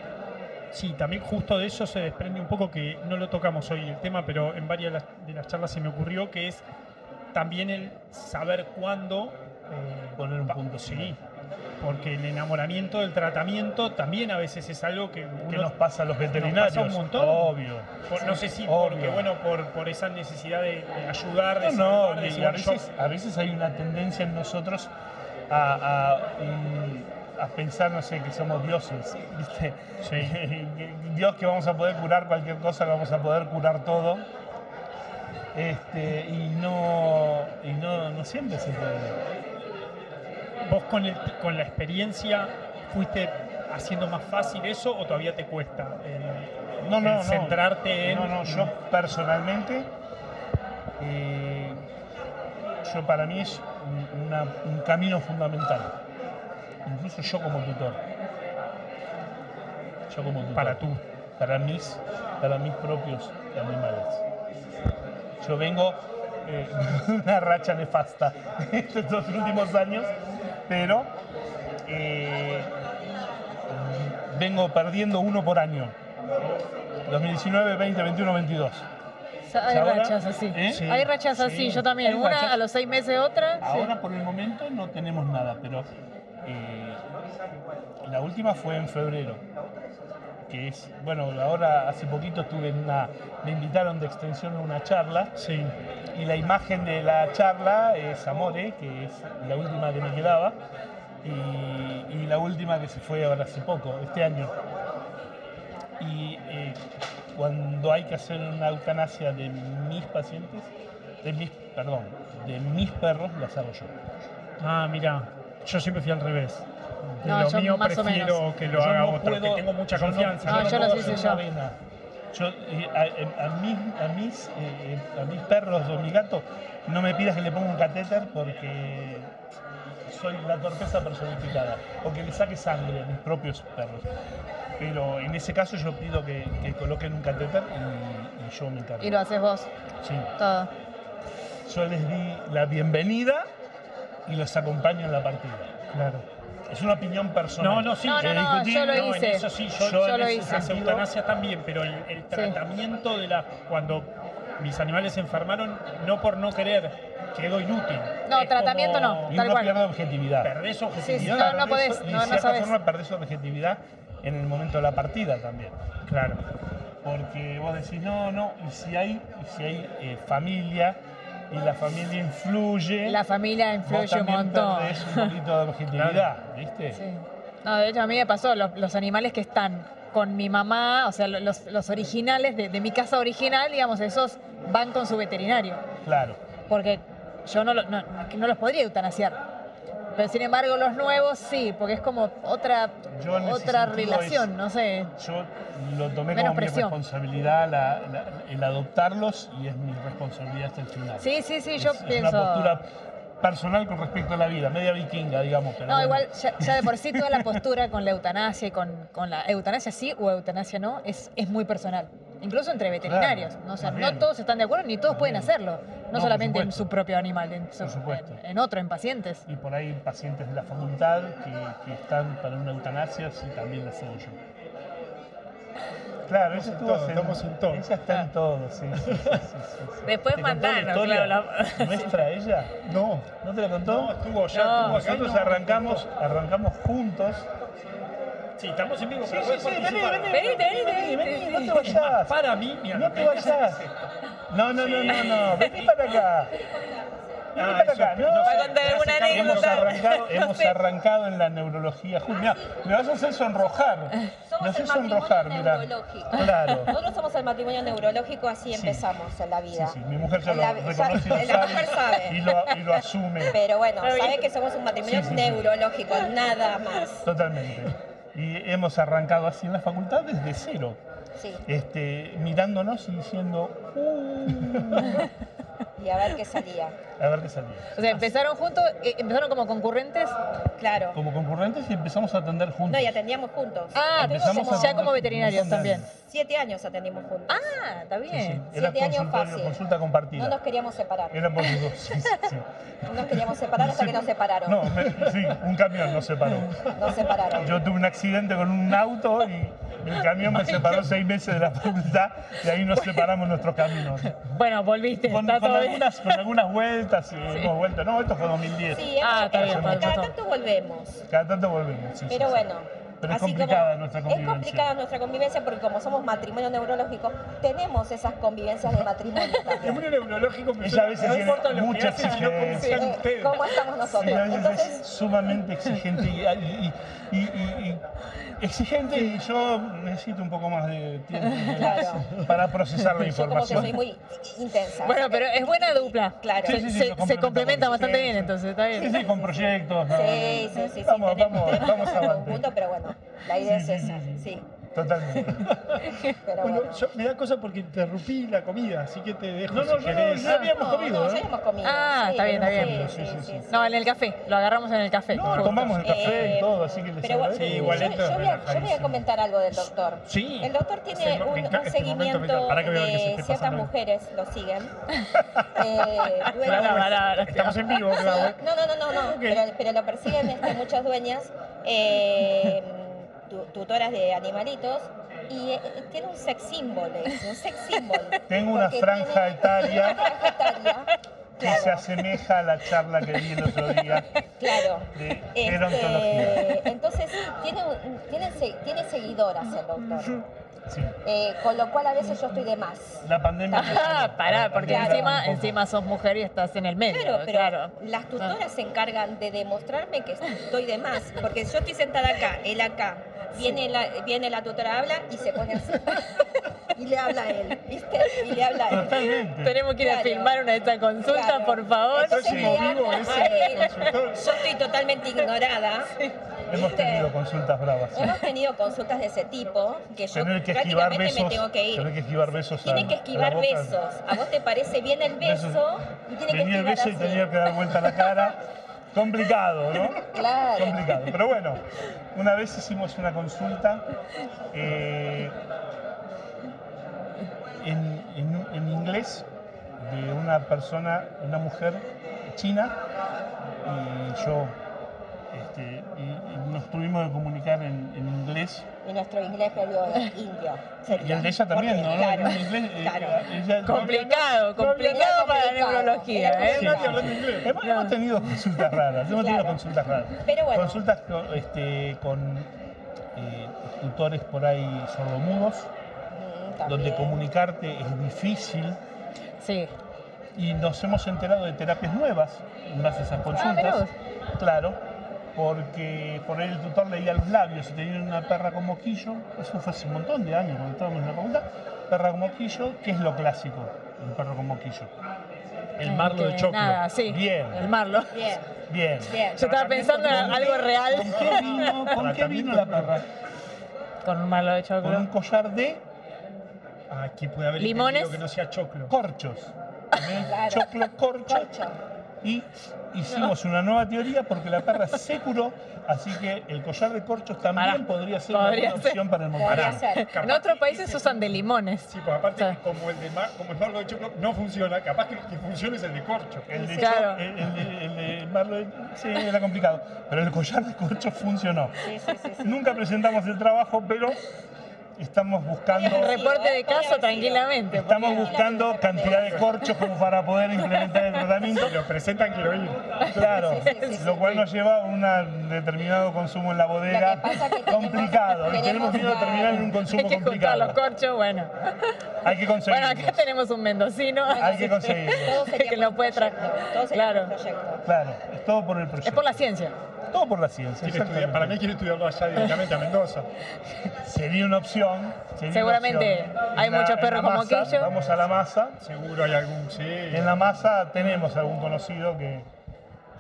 Sí, también justo de eso se desprende un poco que no lo tocamos hoy el tema, pero en varias de las, charlas se me ocurrió que es también el saber cuándo eh, Poner un punto Sí. Porque el enamoramiento del tratamiento también a veces es algo que ¿Qué uno nos pasa a los nos veterinarios? pasa un montón. Obvio. por- no sé si Obvio. porque bueno por, por esa necesidad de, de ayudar, de No, no, de decir, a yo- veces, a veces hay una tendencia en nosotros a, a, mm, a pensar, no sé, que somos dioses, ¿viste? Sí. Dios que vamos a poder curar cualquier cosa, que vamos a poder curar todo. Este, y no, y no, no siempre se puede. ¿Vos con, el- con la experiencia fuiste haciendo más fácil eso o todavía te cuesta el, No, no, el no. centrarte en... No, no, yo personalmente, eh, yo para mí es una- un camino fundamental. Incluso yo como tutor. Yo como tutor. Para tú. Para mis, para mis propios animales. Yo vengo eh, una racha nefasta estos últimos años, pero eh, vengo perdiendo uno por año. 2019, 20, 21, 22. O sea, hay Ahora, rachas así. ¿eh? Sí, hay rachas así, sí. yo también. Una rachas. a los seis meses, otra. sí. Ahora por el momento no tenemos nada, pero eh, la última fue en febrero. Que es, bueno, ahora hace poquito estuve en una, me invitaron de extensión a una charla Sí, y la imagen de la charla es Amore, que es la última que me quedaba, y, y la última que se fue ahora hace poco, este año. Y eh, cuando hay que hacer una eutanasia de mis pacientes, de mis, perdón, de mis perros, las hago yo. Ah, mira, yo siempre fui al revés. De No, lo yo mío más o prefiero menos. que lo Yo haga no otro, puedo- que tengo mucha confianza. No, yo lo puedo hice hacer yo. eh, a, a mis, a, mis, eh, a mis perros o mi gato no me pidas que le ponga un catéter porque soy la torpeza personificada o que le saque sangre a mis propios perros. Pero en ese caso yo pido que, que coloquen un catéter y, y yo me encargo. Y lo haces vos, Sí. todo. Yo les di la bienvenida y los acompaño en la partida. Claro. Es una opinión personal. No, no, sí. No, no, no, discutir, yo lo en hice. eso sí, yo, lo hice. Las eutanasias también, pero el, el Sí. tratamiento de la. Cuando mis animales se enfermaron, no por no querer, quedó inútil. No, Es tratamiento como no. Y Tal uno cual. pierde objetividad. Perdés objetividad. Sí, sí, no, no podés, no, de no cierta sabés. forma perdés objetividad en el momento de la partida también. Claro. Porque vos decís, no, no, y si hay, y si hay eh, familia y la familia influye, La familia vos influye un montón. perdés un poquito de objetividad, ¿viste? Sí. No, de hecho a mí me pasó, los, los animales que están con mi mamá, o sea, lo- los, los originales de, de mi casa original, digamos, esos van con su veterinario. Claro. Porque yo no, lo- no, no los podría eutanasiar. Pero sin embargo los nuevos sí, porque es como otra, Yo otra relación, es- no sé. Yo lo tomé Menos como presión. mi responsabilidad la- la- el adoptarlos y es mi responsabilidad hasta el final. Sí, sí, sí, yo es, es pienso... una postura personal con respecto a la vida, media vikinga, digamos. Pero No, bueno. igual ya, ya de por sí toda la postura con la eutanasia y con, con la eutanasia sí o eutanasia no es, es muy personal. Incluso entre veterinarios. Claro, ¿no? O sea, no todos están de acuerdo ni todos pueden hacerlo. No, No, solamente en su propio animal, en, su- Por supuesto. en- en otro, en pacientes. Y por ahí pacientes de la facultad que, que están para una eutanasia, sí, también la hago yo. Claro, en estuvo estamos en todo. Ella está en todo, sí. sí, sí, sí, sí, sí. Después ¿Te contó la mandanos, historia claro, la- ¿Nuestra ella? No, ¿No te la contó? no, estuvo ya. No. estuvo acá y Nosotros no- arrancamos, arrancamos juntos. Sí, estamos en vivo. Sí, pero sí, sí, vení, vení, vení, vení, no te vayas. Para mí, mira, No te vayas. No, no, no, no, no. Vení para acá. Vení Ah, para eso, acá. no No, sé, Va a contar me alguna hace cambiar- Hemos anécdota. arrancado, No hemos sé. arrancado en la neurología. Mira, me vas a hacer sonrojar. Somos me haces el matrimonio sonrojar, mira. neurológico. Claro. Nosotros somos el matrimonio neurológico, así Sí. empezamos en la vida. sí, mi mujer ya lo reconoce y lo la sabe, mujer sabe. Y, lo, y lo asume Pero bueno, sabe que somos un matrimonio Sí, sí, sí. neurológico, nada más. totalmente. Y hemos arrancado así en la facultad desde cero, Sí. este, mirándonos y diciendo, "Uh", Y a ver qué salía. A ver qué salía. O sea, empezaron juntos, eh, empezaron como concurrentes. Claro. Como concurrentes y empezamos a atender juntos. No, y atendíamos juntos. Ah, Empezamos como- a ya como veterinarios también. Siete años atendimos juntos. Ah, está Sí, sí, bien. Era Siete años fácil. consulta compartida. No nos queríamos separar. Era por los dos, sí, sí, sí. No nos queríamos separar hasta que nos separaron. No, me- sí, un camión nos separó. Nos separaron. Yo tuve un accidente con un auto y el camión me separó seis meses de la facultad y ahí nos separamos nuestros caminos. Bueno, volviste, Con, está con todo bien. algunas, con algunas vueltas, y hemos vuelto. No, esto fue 2010. Sí, Ah, está bien, hemos- falta cada tanto volvemos. Cada tanto volvemos. sí, Pero sí, sí. bueno. Pero es así complicada como- nuestra Es convivencia. complicada nuestra convivencia porque como somos matrimonio neurológico, tenemos esas convivencias de matrimonio mundo neurológico me Ella a veces no tiene importa lo que mucha hacen, sino cómo Eh, ustedes. ¿Cómo estamos Sí, nosotros? a veces es Entonces, sumamente exigente y, y- y- y- y- exigente y yo necesito un poco más de tiempo Claro. para procesar la yo como que información. soy muy intensa. Bueno, pero es buena dupla. Claro. Se, Sí, sí, sí, se- se complementa bastante Sí, bien, sí. entonces está bien. Sí, sí, con proyectos. ¿no? Sí, sí, sí, sí. Vamos, tenemos, vamos, tenemos vamos un conjunto, pero bueno, la idea Sí, es sí, esa, sí, sí. Totalmente. Pero Bueno, bueno. yo, me da cosa porque interrumpí la comida, así que te dejo No, no, si no, no, querés. ya habíamos No, comido, no, ¿eh? ya hemos comido. Ah, sí, está bien, está bien. Sí, sí, sí, sí. No, en el café, lo agarramos en el café. No, justo. tomamos el café Eh, y todo, así que les Pero. Sí, yo, igual yo esto es voy a, yo voy a comentar algo del doctor. Sí. El doctor tiene Se- me un, un este seguimiento encanta. Para que vean que se de esté ciertas mujeres, lo siguen. Eh, dueñas-. Estamos en vivo, claro. no, no, no, no, no. Pero, lo persiguen este, muchas dueñas, eh, tutoras de animalitos, y eh, tiene un sex symbol, es un sex symbol. Tengo una franja tiene etaria una franja etaria, que se asemeja a la charla que di el otro día claro. de. Este, entonces, tiene, un- tiene, se- tiene seguidoras el doctor, Sí. eh, con lo cual a veces yo estoy de más. La pandemia. Ah, pará, porque Claro. encima, encima sos mujer y estás en el medio. Claro, pero claro. las tutoras se encargan de demostrarme que estoy de más. Porque yo estoy sentada acá, él acá, viene la, viene la tutora, habla y se pone así. Y le habla a él, ¿viste? Y le habla a él. Totalmente. Tenemos que ir a filmar una de estas consultas, Claro. por favor. Entonces a consultor. Yo estoy totalmente ignorada. Hemos tenido consultas bravas. sí. Hemos tenido consultas de ese tipo que yo Tener que esquivar prácticamente besos. me tengo que ir. Tener que esquivar besos. Tiene a- que a esquivar boca. besos. ¿A vos te parece bien el beso? Y tiene que Venía el beso y tenía que dar vuelta la cara. Complicado, ¿no? Claro. Complicado. Pero bueno, una vez hicimos una consulta eh, en, en- en inglés de una persona, una mujer china, y yo, este, y, y nos tuvimos que comunicar en, en inglés. Y nuestro inglés medio indio. sería. Y el de ella también, Porque, ¿no? Claro, En inglés, eh, claro. ella- Complicado, no había- complicado para la complicado. neurología. ¿eh? Sí, hablando inglés. Hemos, hemos tenido consultas raras, hemos tenido Claro. consultas raras. Pero bueno. Consultas con, este, con eh, tutores por ahí sordomudos, Mm, donde comunicarte es difícil Sí. y nos hemos enterado de terapias nuevas en base a esas Ah, consultas. vos. claro, porque por ahí el tutor leía los labios y tenía una perra con moquillo, eso fue hace un montón de años cuando estábamos en la facultad, perra con moquillo, ¿qué es lo clásico? Un perro con moquillo. El marlo de Que choclo. Nada, sí. Bien. El marlo. Bien, Bien. bien. Yo estaba pensando en ¿Con algo real. ¿Con qué vino, con qué vino la perra? Con un marlo de Con un choclo. collar de Aquí puede haber Limones. que no sea choclo. corchos. Claro. Choclo corcho. Corcho. Y hicimos una nueva teoría porque la perra se curó, así que el collar de corchos también Pará. podría ser Podría una buena ser. opción para el Podría ser. En otros países usan de limones. Sí, pues aparte, Sí. como, el de mar- como el marlo de choclo no funciona, capaz que el que funcione es el de corcho. El de, Claro. el, el de- el de Marlo de- sí, era complicado, pero el collar de corchos funcionó. Sí, sí, sí, sí. Nunca presentamos el trabajo, pero estamos buscando Un reporte de caso tranquilamente. Estamos buscando cantidad de corchos como para poder implementar el tratamiento. Si lo presentan, quiero ir. Claro, lo cual nos lleva a un determinado consumo en la bodega complicado. y tenemos miedo de terminar en un consumo Hay que juntar los complicado. corchos, bueno. Hay que Bueno, conseguirlo. acá tenemos un mendocino. Hay que conseguirlo. Que lo puede traer. Claro. Claro, es todo por el proyecto. Es por la ciencia. Todo por la ciencia. Quiere estudiar- para mí quiere estudiarlo allá directamente a Mendoza. Sería una opción. sería Seguramente una opción. hay la- muchos perros la con masa, moquillo. Vamos a la masa. Seguro hay algún, sí. En la masa tenemos algún conocido que,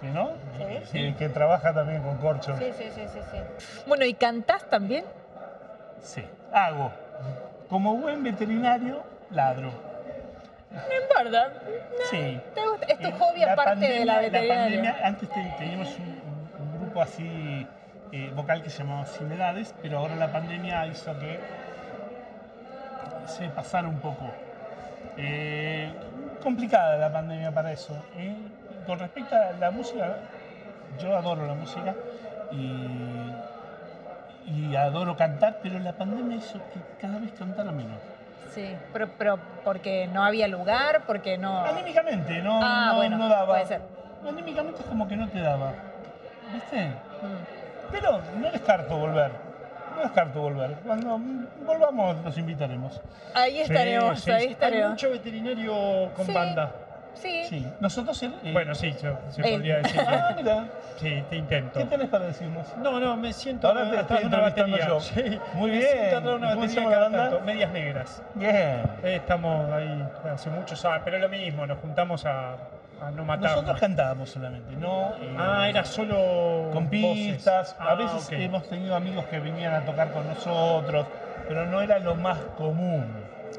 que no, Sí. Sí, que trabaja también con corchos. Sí, sí, sí, sí, sí. Bueno, ¿y cantás también? Sí, hago. Como buen veterinario, ladro. No importa. Sí. ¿Te gusta? Es tu hobby aparte de la pandemia- veterinaria. pandemia, antes te- teníamos un grupo así eh, vocal que se llamaba Sin Edades, pero ahora la pandemia hizo que se pasara un poco. Eh, complicada la pandemia para eso. ¿eh? Con respecto a la música, yo adoro la música y, y adoro cantar, pero la pandemia hizo que cada vez cantara menos. Sí, pero, pero porque no había lugar, porque no. Anímicamente, no, Ah, no, bueno, no daba. puede ser. Anímicamente es como que no te daba. ¿Viste? Mm. Pero no descarto volver. No descarto volver. Cuando volvamos los invitaremos. Ahí estaremos, sí, ahí sí. Hay estaremos. mucho veterinario con Sí. banda. Sí. Sí. Nosotros. eh, Bueno, sí, yo, se podría decir Ah, mira. sí, te intento. ¿Qué tenés para decirnos? No, no, me siento Ahora te atrás estoy de una entrevistando batería. yo. Sí, Muy me bien. siento atrás de una ¿Cómo se batería llama cada la banda? tanto, Medias Negras. Bien. Eh, Estamos ahí hace muchos años, pero es lo mismo, nos juntamos a, a no matarnos. Nosotros cantábamos solamente, no. eh, Ah, era solo con pistas. Ah, a veces ok. hemos tenido amigos que venían a tocar con nosotros, pero no era lo más común.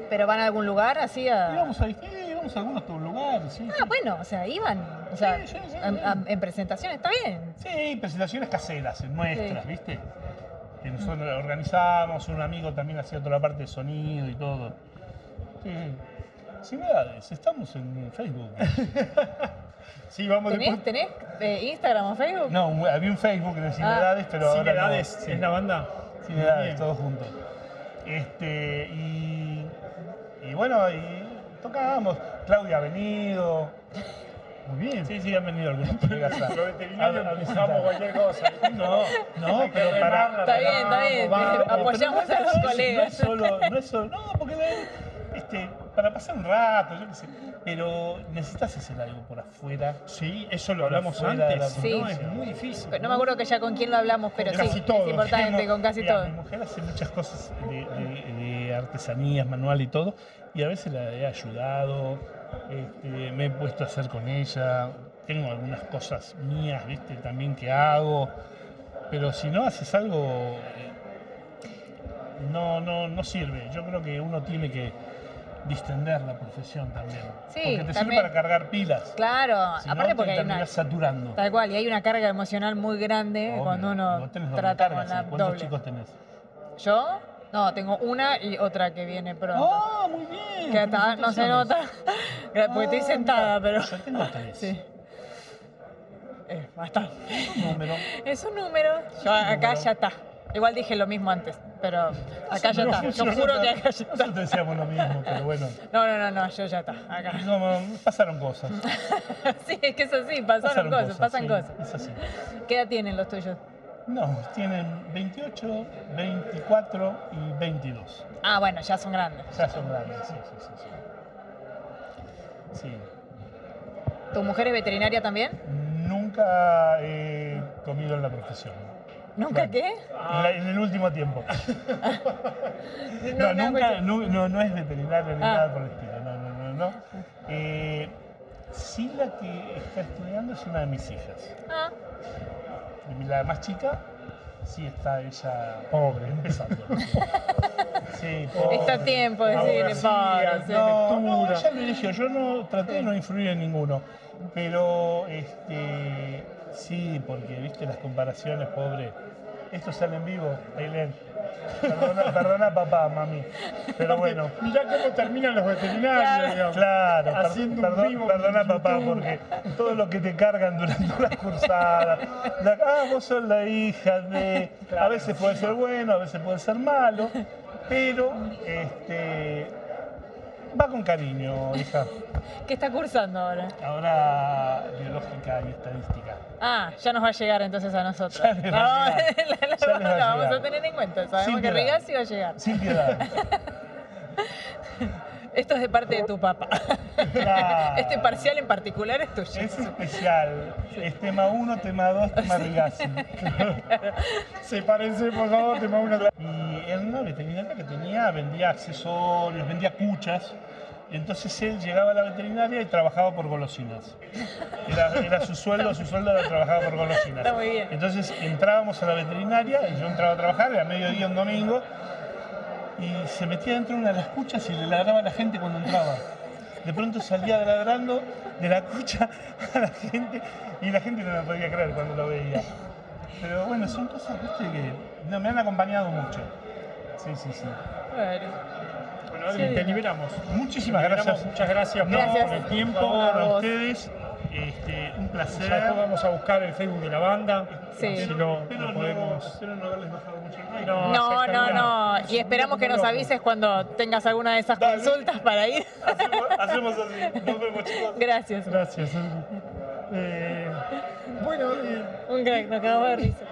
¿Pero van a algún lugar así a.? Íbamos a, sí, íbamos a algunos lugares, sí. Ah, sí. bueno, o sea, iban. O sea, Sí, sí, sí, en, sí. en- en presentación está bien. Sí, presentaciones caseras, nuestras, Sí. ¿viste? Que nosotros organizamos, un amigo también hacía toda la parte de sonido y todo. Sí. Sin edades, estamos en Facebook. Sí, vamos ¿Tenés, después. tenés eh, Instagram o Facebook? No, había un Facebook de Ah. Edades, pero ahora no. Sí, es la banda. Sin Muy Edades, bien. todos juntos. Este, y, y bueno, y tocábamos. Claudia ha venido. Muy bien. Sí, sí, han venido algunos colegas a- Los veterinarios a- a empujamos visitar. cualquier cosa. No, no, pero para, Está bien, está bien. Apoyamos a los colegas. No es solo, no es solo, no, porque este, para pasar un rato, yo qué sé, pero necesitas hacer algo por afuera. Sí, eso lo hablamos antes. Sí. ¿no? Es muy difícil. No me acuerdo que ya con quién lo hablamos, pero Con sí, casi todo. es importante, con casi mira, todo. Mi mujer hace muchas cosas de, de- de artesanías, manual y todo, y a veces la he ayudado, este, me he puesto a hacer con ella, tengo algunas cosas mías, viste, también que hago, pero si no haces algo, eh, no, no, no sirve. Yo creo que uno tiene que distender la profesión también. Sí, porque te sirve para cargar pilas. Claro, Si no, aparte te porque hay una, terminás saturando. tal cual, y hay una carga emocional muy grande Obvio. cuando uno trata carga, con la sí. ¿Cuántos doble. chicos tenés? ¿Yo? No, tengo una y otra que viene pronto. ¡Ah, muy bien! que hasta no se nota, porque estoy Ah, sentada, pero... Yo tengo tres. Sí. Es bastante. Un número. Es un número. Yo acá número. ya está. Igual dije lo mismo antes, pero acá ya está. Yo juro que acá ya está. Nosotros decíamos lo mismo, pero bueno. No, no, no, no, yo ya está. Acá. No, pasaron cosas. Sí, es que es así, pasaron, cosas, pasan sí, cosas. Es así. ¿Qué edad tienen los tuyos? No, tienen 28, 24 y 22. Ah, bueno, ya son grandes. Ya son grandes, sí, sí, sí. sí. Sí. ¿Tu mujer es veterinaria también? Nunca he comido en la profesión. ¿Nunca qué? En, el último tiempo. No, nunca, no, no, no es veterinario ni Ah. nada por el estilo. No, no, no, no. Eh, sí, la que está estudiando es una de mis hijas. Ah, La más chica, sí está ella Pobre. empezando. Sí, pobre. Está a tiempo de decirle, pobre, sí. No, no, ella lo eligió. Yo no traté de no influir en ninguno. Pero este sí, porque viste las comparaciones, pobre. Esto sale en vivo, Ailén. Perdona, perdona papá, mami. Pero bueno. Mirá cómo terminan los veterinarios, Claro. digamos. Claro, Haciendo un perdón- vivo perdona papá, porque todo lo que te cargan durante una cursada, la- ah, vos sos la hija de, a veces puede ser bueno, a veces puede ser malo, pero este, va con cariño, hija. ¿Qué está cursando ahora? Ahora biológica y estadística. Ah, ya nos va a llegar entonces a nosotros. Ya les va a No, llegar. la- la- Ya les va a la vamos a tener en cuenta. Sabemos Sin que. Rigasi va a llegar. Sin piedad. Esto es de parte de tu papá. Claro. Este parcial en particular es tuyo. Es especial. Es tema 1, tema 2, tema Rigasi. Sepárense, por favor, tema una. Y en una veterinaria que tenía, vendía accesorios, vendía cuchas. Entonces él llegaba a la veterinaria y trabajaba por golosinas. Era, era su sueldo, su sueldo era trabajar por golosinas. Está muy bien. Entonces entrábamos a la veterinaria y yo entraba a trabajar, era mediodía un domingo, y se metía dentro de una de las cuchas y le ladraba a la gente cuando entraba. De pronto salía ladrando de la cucha a la gente y la gente no lo podía creer cuando lo veía. Pero bueno, son cosas ¿viste? que no, me han acompañado mucho. Sí, sí, sí. Bueno, Bueno, Sí. te liberamos. Muchísimas Te liberamos. gracias. Muchas gracias, por- Gracias. por el tiempo. a ustedes. Este, un placer. Ya después vamos a buscar el Facebook de la banda. Sí. Si lo no, podemos. espero no haberles bajado mucho el rating. No. No, no, no. Y esperamos que nos avises cuando tengas alguna de esas Dale. consultas para ir. Hacemos, hacemos así. Nos vemos, chicos. Gracias. Gracias. Eh, bueno, eh, Un crack, nos quedamos de risa.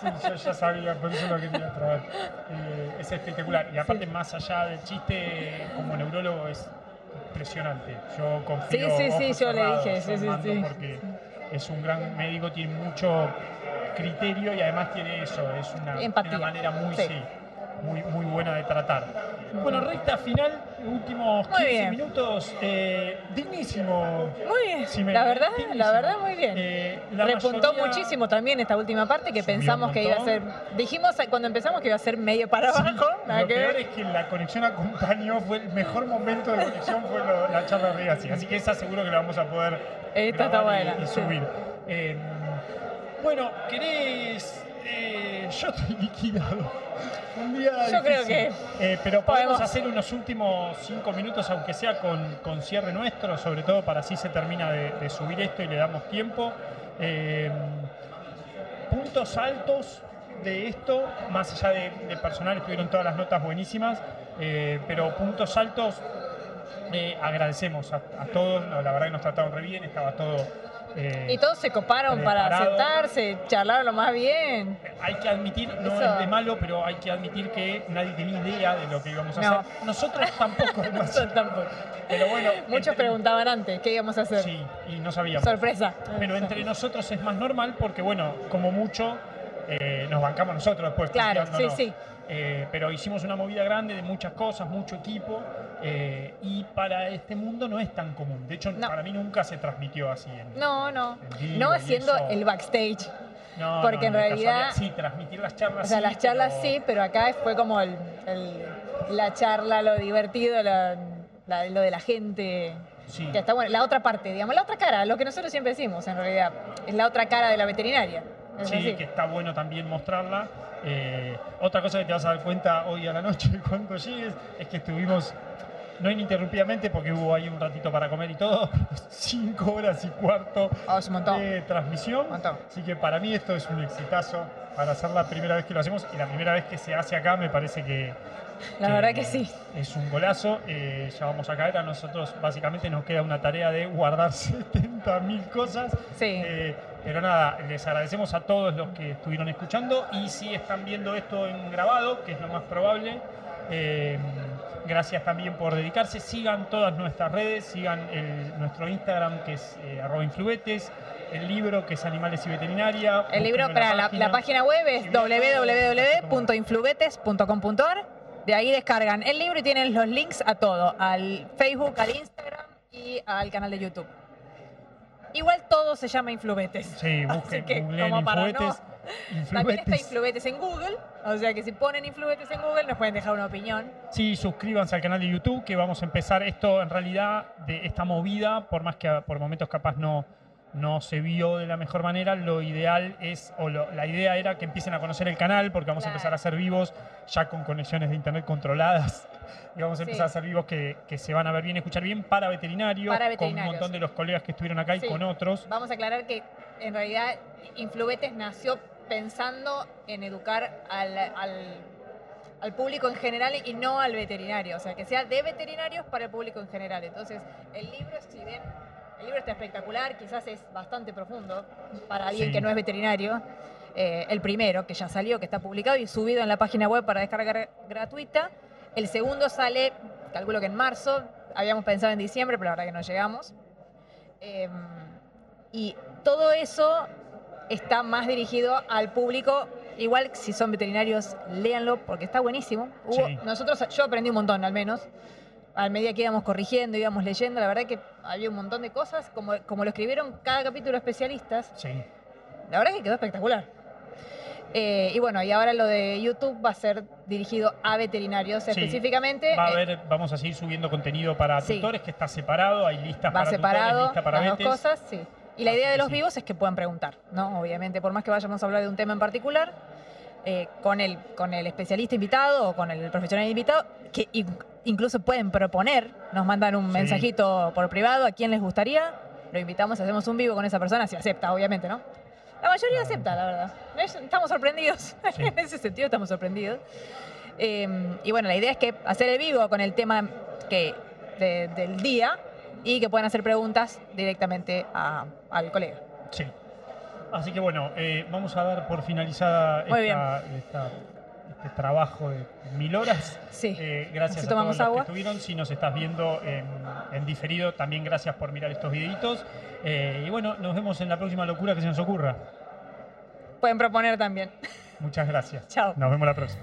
Sí, yo ya sabía, por eso lo quería traer. Eh, es espectacular. Y aparte, más allá del chiste, como neurólogo es impresionante. Yo confío. Sí, sí, sí, yo le dije, sí, en sí, Mando sí. Porque es un gran médico, tiene mucho criterio y además tiene eso, es una, manera muy, Sí. sí, muy, muy buena de tratar. Bueno, recta final, últimos Muy 15 bien. minutos, eh, dignísimo. Muy bien. La verdad, dignísimo. la verdad, muy bien. Eh, Repuntó mayoría- muchísimo también esta última parte que Subió pensamos que iba a ser. Dijimos cuando empezamos que iba a ser medio para abajo. lo que peor ver. es que la conexión acompañó, fue el mejor momento de conexión fue lo- la charla de Rigasi, así que esa seguro que la vamos a poder Esta está y- sí. subir. Eh, bueno, ¿querés...? Eh, yo estoy liquidado. Un día Yo creo difícil. Eh, pero podemos podemos- hacer unos últimos cinco minutos, aunque sea con, con cierre nuestro, sobre todo para así se termina de, de subir esto y le damos tiempo. Eh, puntos altos de esto, más allá de, de personal, estuvieron todas las notas buenísimas, pero puntos altos, agradecemos a, a todos, la verdad que nos trataron re bien, estaba todo... eh, Y todos se coparon para sentarse, charlaron lo más bien. hay que admitir, no Eso- es de malo, pero hay que admitir que nadie tenía idea de lo que íbamos a No. hacer. Nosotros tampoco, Nosotros tampoco. pero bueno. Muchos entre- preguntaban antes qué íbamos a hacer. Sí, y no sabíamos. Sorpresa. Pero entre nosotros es más normal porque, bueno, como mucho eh, nos bancamos nosotros después. Claro, puteándonos. sí, sí. Eh, pero hicimos una movida grande de muchas cosas, mucho equipo, eh, y para este mundo no es tan común. De hecho, No. para mí nunca se transmitió así. En, No, no. En No haciendo el backstage. No, porque no, en realidad, Sí, transmitir las charlas. o sea, sí, las charlas pero- sí, pero acá fue como el- el- la charla, lo divertido, la- la- lo de la gente. Sí. Que está bueno, la otra parte, digamos, la otra cara, lo que nosotros siempre decimos en realidad, es la otra cara de la veterinaria. Es Sí, así. que está bueno también mostrarla. Eh, otra cosa que te vas a dar cuenta hoy a la noche cuando llegues es que estuvimos, no ininterrumpidamente porque hubo ahí un ratito para comer y todo, cinco horas y cuarto montón. de transmisión. Montón. Así que para mí esto es un exitazo para hacer la primera vez que lo hacemos y la primera vez que se hace acá me parece que... La verdad que sí. Es un golazo, eh, ya vamos a caer, a nosotros básicamente nos queda una tarea de guardar 70.000 cosas. Sí. Eh, pero nada, les agradecemos a todos los que estuvieron escuchando y si están viendo esto en grabado, que es lo más probable, eh, gracias también por dedicarse. Sigan todas nuestras redes, sigan el- nuestro Instagram que es eh, arroba influetes, el libro que es Animales y Veterinaria. El libro, para la, la página web es www.influbetes.com.ar. De ahí descargan el libro y tienen los links a todo, al Facebook, al Instagram y al canal de YouTube. Igual todo se llama Influbetes. Sí, Así busquen, que, googleen como para no- Influetes. También está Influbetes. Influbetes en Google, o sea que si ponen Influbetes en Google nos pueden dejar una opinión. Sí, suscríbanse al canal de YouTube que vamos a empezar esto en realidad de esta movida, por más que por momentos capaz no, no se vio de la mejor manera, lo ideal es, o lo- la idea era que empiecen a conocer el canal porque vamos a empezar a hacer vivos ya con conexiones de internet controladas. Y vamos a Sí. empezar a hacer vivos que, que se van a ver bien, escuchar bien para veterinarios, Para con un montón de los colegas que estuvieron acá y con otros. Vamos a aclarar que en realidad Influbetes nació pensando en educar al, al- al público en general y no al veterinario, o sea, que sea de veterinarios para el público en general. Entonces, el libro, si bien el libro está espectacular, quizás es bastante profundo para alguien Sí. que no es veterinario. eh, el primero, que ya salió, que está publicado y subido en la página web para descarga gratuita. El segundo sale, calculo que en marzo, habíamos pensado en diciembre, pero la verdad que no llegamos. Em, y todo eso está más dirigido al público. Igual si son veterinarios, léanlo porque está buenísimo. Hubo- Sí. Nosotros, yo aprendí un montón al menos. A medida que íbamos corrigiendo, íbamos leyendo, la verdad que había un montón de cosas. Como, como lo escribieron cada capítulo especialistas, Sí. la verdad que quedó espectacular. Eh, y bueno, y ahora lo de YouTube va a ser dirigido a veterinarios Sí. específicamente. Va a Eh, haber, vamos a seguir subiendo contenido para Sí. tutores, que está separado, hay listas va para separado tutores, lista para las dos cosas, sí. Y la Así idea de los sí. vivos es que puedan preguntar, ¿no? Obviamente, por más que vayamos a hablar de un tema en particular, eh, con, el, con el especialista invitado o con el profesional invitado, que incluso pueden proponer, nos mandan un Sí. mensajito por privado a quién les gustaría, lo invitamos, hacemos un vivo con esa persona, si acepta, obviamente, ¿no? La mayoría acepta, la verdad. Es- Estamos sorprendidos, Sí. en ese sentido estamos sorprendidos. Eh, y bueno, la idea es que hacer el vivo con el tema que, de- del día y que puedan hacer preguntas directamente a- al colega. Sí. Así que bueno, eh, vamos a dar por finalizada Muy esta- esta- trabajo de mil horas. Sí. Eh, gracias Así a todos los agua. que estuvieron. Si nos estás viendo en, en diferido, también gracias por mirar estos videitos. Eh, y bueno, nos vemos en la próxima locura que se nos ocurra. Pueden proponer también. Muchas gracias. Chao. Nos vemos la próxima.